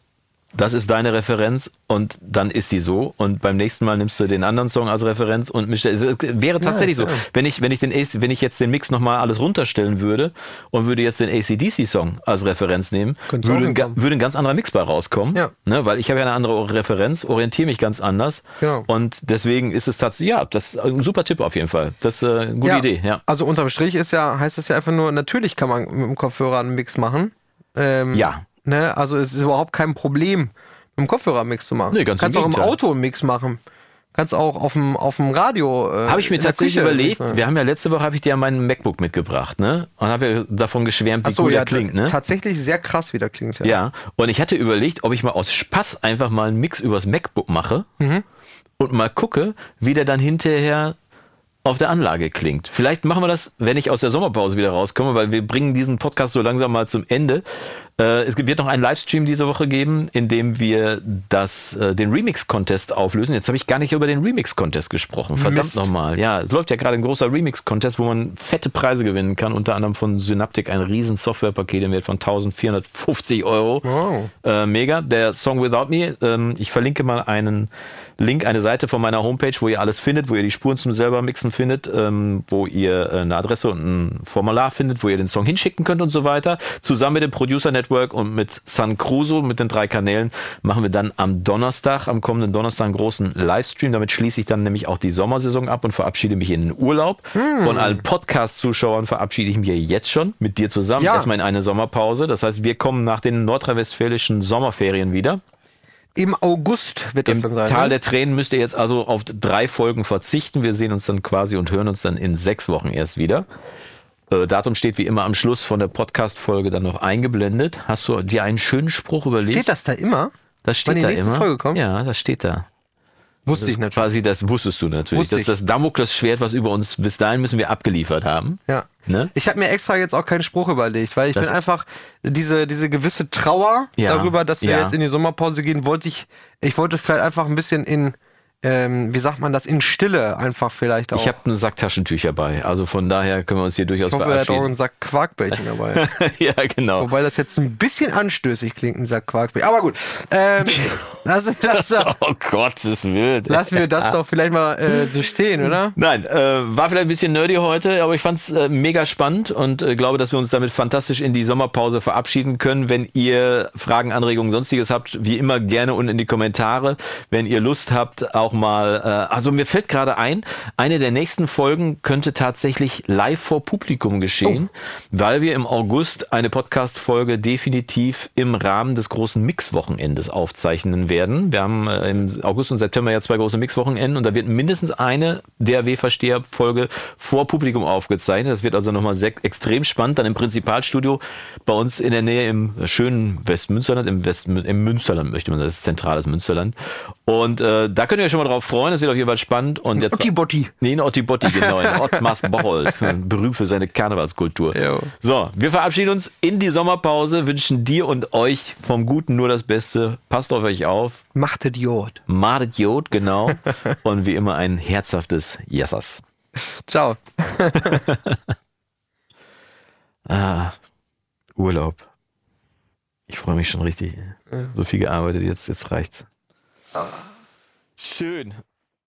Das ist deine Referenz und dann ist die so. Und beim nächsten Mal nimmst du den anderen Song als Referenz und mischst. Es wäre tatsächlich klar. so. Wenn ich, wenn ich den, AC wenn ich jetzt den Mix nochmal alles runterstellen würde und würde jetzt den ACDC-Song als Referenz nehmen, würde, ein würde ein ganz anderer Mix bei rauskommen. Ja. Ne, weil ich habe ja eine andere Referenz, orientiere mich ganz anders. Genau. Und deswegen ist es tatsächlich, ja, das ist ein super Tipp auf jeden Fall. Das ist äh, eine gute Idee, ja. Also unterm Strich ist ja, heißt das ja einfach nur, natürlich kann man mit dem Kopfhörer einen Mix machen. Ähm, Ja. Ne, also es ist überhaupt kein Problem, mit dem Kopfhörer einen Mix zu machen. Nee, ganz Kannst im auch im. Auto einen Mix machen. Kannst auch auf dem, auf dem Radio. Äh, Habe ich mir tatsächlich Küche überlegt. Wir haben ja letzte Woche habe ich dir ja meinen MacBook mitgebracht, ne? Und habe ja davon geschwärmt, wie so, cool ja, der klingt, ne? tatsächlich sehr krass, wie der klingt. Ja. Ja, und ich hatte überlegt, ob ich mal aus Spaß einfach mal einen Mix übers MacBook mache Mhm. und mal gucke, wie der dann hinterher auf der Anlage klingt. Vielleicht machen wir das, wenn ich aus der Sommerpause wieder rauskomme, weil wir bringen diesen Podcast so langsam mal zum Ende. Äh, es wird noch einen Livestream diese Woche geben, in dem wir das, äh, den Remix-Contest auflösen. Jetzt habe ich gar nicht über den Remix-Contest gesprochen. Verdammt nochmal. Ja, es läuft ja gerade ein großer Remix-Contest, wo man fette Preise gewinnen kann, unter anderem von Synaptic ein riesen Softwarepaket im Wert von 1450 Euro. Wow. Äh, mega. Der Song Without Me. Ähm, ich verlinke mal einen Link, eine Seite von meiner Homepage, wo ihr alles findet, wo ihr die Spuren zum selber mixen findet, ähm, wo ihr äh, eine Adresse und ein Formular findet, wo ihr den Song hinschicken könnt und so weiter. Zusammen mit dem Producer Network und mit San Cruso, mit den drei Kanälen, machen wir dann am Donnerstag, am kommenden Donnerstag einen großen Livestream. Damit schließe ich dann nämlich auch die Sommersaison ab und verabschiede mich in den Urlaub. Von allen Podcast-Zuschauern verabschiede ich mich jetzt schon mit dir zusammen. Ja. Erstmal in eine Sommerpause. Das heißt, wir kommen nach den nordrhein-westfälischen Sommerferien wieder. Im August wird das Im dann sein. Tal ne? der Tränen müsst ihr jetzt also auf drei Folgen verzichten. Wir sehen uns dann quasi und hören uns dann in sechs Wochen erst wieder. Äh, Datum steht wie immer am Schluss von der Podcast-Folge dann noch eingeblendet. Hast du dir einen schönen Spruch überlegt? Steht das da immer? das steht wann die da nächste immer. Folge kommt? Ja, das steht da. Wusste Das ich natürlich. quasi, das wusstest du natürlich. Wusste das ist das Damoklesschwert, was über uns bis dahin müssen wir abgeliefert haben. Ja. Ne? Ich habe mir extra jetzt auch keinen Spruch überlegt, weil ich Das- bin einfach diese, diese gewisse Trauer Ja, darüber, dass wir ja. jetzt in die Sommerpause gehen, wollte ich, ich wollte vielleicht einfach ein bisschen in, ähm, wie sagt man das, in Stille einfach vielleicht auch. Ich habe einen Sack Taschentücher bei. Also von daher können wir uns hier durchaus ich hoffe, er hat auch verabschieden. einen Sack Quarkbällchen dabei. ja, genau. Wobei das jetzt ein bisschen anstößig klingt, ein Sack Quarkbällchen. Aber gut, ähm, lassen, wir das, doch- oh Gottes Willen. lassen wir das doch vielleicht mal äh, so stehen, oder? Nein, äh, war vielleicht ein bisschen nerdy heute, aber ich fand's äh, mega spannend und äh, glaube, dass wir uns damit fantastisch in die Sommerpause verabschieden können. Wenn ihr Fragen, Anregungen, sonstiges habt, wie immer gerne unten in die Kommentare. Wenn ihr Lust habt, auch mal, äh, also mir fällt gerade ein, eine der nächsten Folgen könnte tatsächlich live vor Publikum geschehen, weil wir im August eine Podcast-Folge definitiv im Rahmen des großen Mix-Wochenendes aufzeichnen werden. Wir haben äh, im August und September ja zwei große Mix-Wochenenden und da wird mindestens eine DRW-Versteher-Folge vor Publikum aufgezeichnet. Das wird also nochmal extrem spannend. Dann im Prinzipalstudio bei uns in der Nähe im schönen Westmünsterland, im, West, im Münsterland möchte man, das ist zentrales Münsterland. Und äh, da könnt ihr schon mal drauf freuen. Das wird auf jeden Fall spannend. Und jetzt Ottibotti. Nee, in Ottibotti, genau. In Ottmars Bocholt. Berühmt für seine Karnevalskultur. Jo. So, wir verabschieden uns in die Sommerpause, wünschen dir und euch vom Guten nur das Beste. Passt auf euch auf. Macht Idiot. Madet Jod, genau. und wie immer ein herzhaftes Yassas. Ciao. Ah, Urlaub. Ich freue mich schon richtig. So viel gearbeitet, jetzt, jetzt reicht's. Schön.